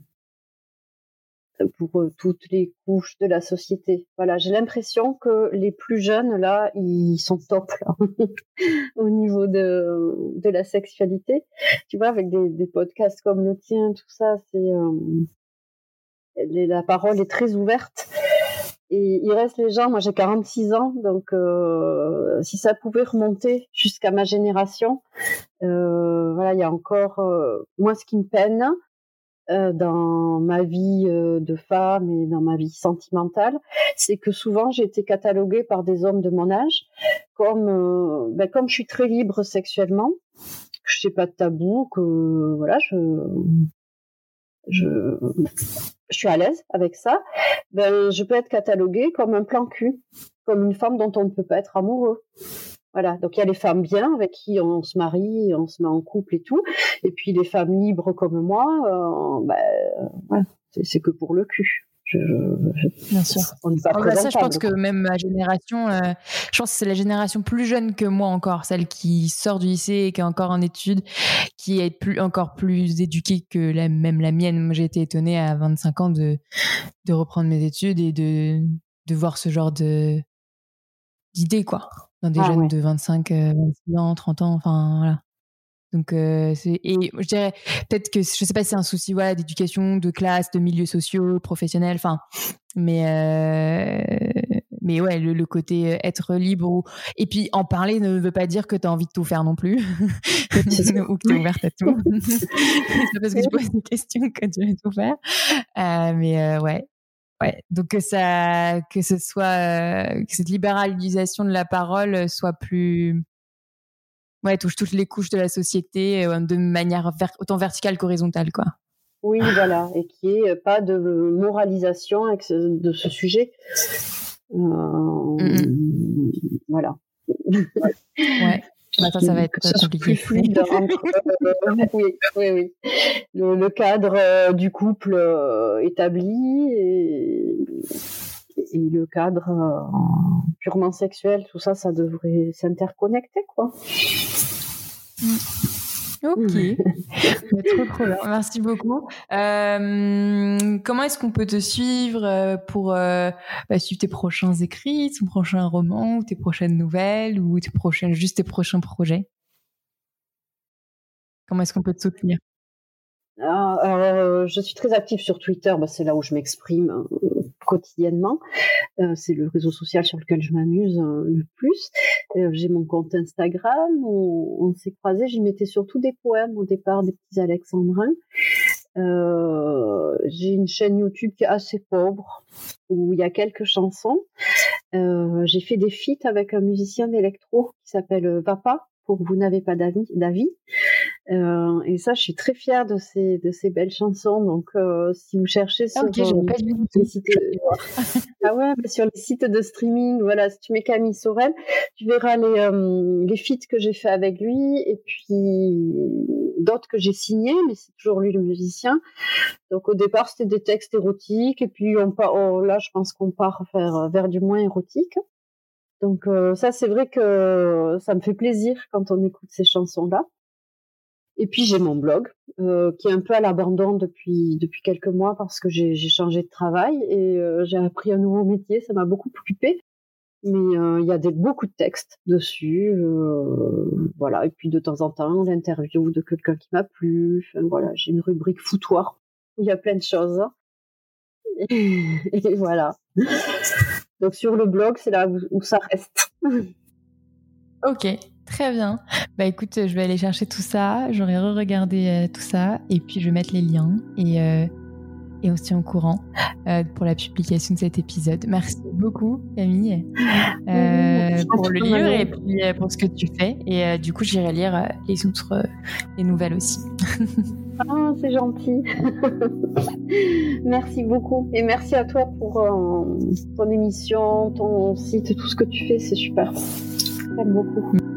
Speaker 1: pour euh, toutes les couches de la société. Voilà, j'ai l'impression que les plus jeunes là, ils sont top là, [LAUGHS] au niveau de de la sexualité. Tu vois, avec des, podcasts comme le tien, tout ça, c'est euh, la parole est très ouverte. Et il reste les gens, moi j'ai 46 ans, donc euh, si ça pouvait remonter jusqu'à ma génération, voilà, il y a encore moi ce qui me peine, euh, dans ma vie euh, de femme et dans ma vie sentimentale, c'est que souvent j'ai été cataloguée par des hommes de mon âge comme euh, ben, comme je suis très libre sexuellement, que je sais pas de tabou, que voilà je je je suis à l'aise avec ça, ben je peux être cataloguée comme un plan cul, comme une femme dont on ne peut pas être amoureux. Voilà, donc il y a les femmes bien avec qui on se marie, on se met en couple et tout, et puis les femmes libres comme moi, euh, bah, c'est que pour le cul. Je,
Speaker 2: Bien sûr. On pas bah ça, je pense que même ma génération, euh, je pense que c'est la génération plus jeune que moi encore, celle qui sort du lycée et qui est encore en études, qui est plus, encore plus éduquée que la, même la mienne. Moi, j'ai été étonnée à 25 ans de, de reprendre mes études et de, de voir ce genre de d'idées, quoi dans des ah jeunes de 25, 26 euh, ans, 30 ans, enfin voilà. Donc euh, et je dirais peut-être que je sais pas si c'est un souci voilà d'éducation, de classe, de milieux sociaux, professionnels, enfin mais euh, mais ouais le, côté être libre ou et puis en parler ne veut pas dire que tu as envie de tout faire non plus [LAUGHS] ou que tu es ouverte à tout. [LAUGHS] [LAUGHS] c'est parce que tu poses des questions que tu veux tout faire. Euh, mais ouais Ouais, donc que ça, que ce soit, que cette libéralisation de la parole soit plus, ouais, touche toutes les couches de la société de manière autant verticale qu'horizontale, quoi.
Speaker 1: Oui, voilà, et qui est pas de moralisation de ce sujet. Euh, voilà.
Speaker 2: Ouais. Bah, ça, ça va être compliqué. Fluide [LAUGHS]
Speaker 1: euh, [LAUGHS] oui, oui, oui. Le, le cadre euh, du couple établi et, et, le cadre purement sexuel, tout ça, ça devrait s'interconnecter, quoi.
Speaker 2: Mm. Ok, [LAUGHS] trop trop bien. Merci beaucoup. Euh, comment est-ce qu'on peut te suivre euh, pour euh, bah, suivre tes prochains écrits, ton prochain roman, ou tes prochaines nouvelles, ou tes prochaines, juste tes prochains projets? Comment est-ce qu'on peut te soutenir?
Speaker 1: Ah, je suis très active sur Twitter, bah, c'est là où je m'exprime quotidiennement. Euh, c'est le réseau social sur lequel je m'amuse euh, le plus. Euh, j'ai mon compte Instagram. On, s'est croisés. J'y mettais surtout des poèmes au départ, des petits alexandrins. j'ai une chaîne YouTube qui est assez pauvre, où il y a quelques chansons. j'ai fait des feats avec un musicien d'électro qui s'appelle Papa, pour Vous n'avez pas d'avis. Euh, et ça, je suis très fière de ces, de ces belles chansons. Donc, euh, si vous cherchez
Speaker 2: ah, sur euh, les sites,
Speaker 1: ah ouais, sur les sites de streaming, voilà, si tu mets Camille Sorel, tu verras les, les feats que j'ai fait avec lui et puis d'autres que j'ai signés, mais c'est toujours lui le musicien. Donc, au départ, c'était des textes érotiques et puis on part, oh, là, je pense qu'on part vers, vers du moins érotique. Donc, ça, c'est vrai que ça me fait plaisir quand on écoute ces chansons-là. Et puis j'ai mon blog euh, qui est un peu à l'abandon depuis depuis quelques mois parce que j'ai changé de travail et euh, j'ai appris un nouveau métier. Ça m'a beaucoup occupé. Mais euh, il y a des, beaucoup de textes dessus, voilà. Et puis de temps en temps l'interview de quelqu'un qui m'a plu. Enfin, voilà, j'ai une rubrique foutoir où il y a plein de choses. Et, [LAUGHS] voilà. Donc sur le blog, c'est là où ça reste.
Speaker 2: Ok, Très bien. Bah écoute, je vais aller chercher tout ça, j'aurai re-regardé euh, tout ça et puis je vais mettre les liens et, euh, et on se tient au courant euh, pour la publication de cet épisode. Merci beaucoup Camille pour le livre et puis pour ce que tu fais. Et du coup, j'irai lire les autres les nouvelles aussi.
Speaker 1: ah, c'est gentil. [LAUGHS] merci beaucoup et merci à toi pour ton émission, ton site, tout ce que tu fais, c'est super. J'aime beaucoup.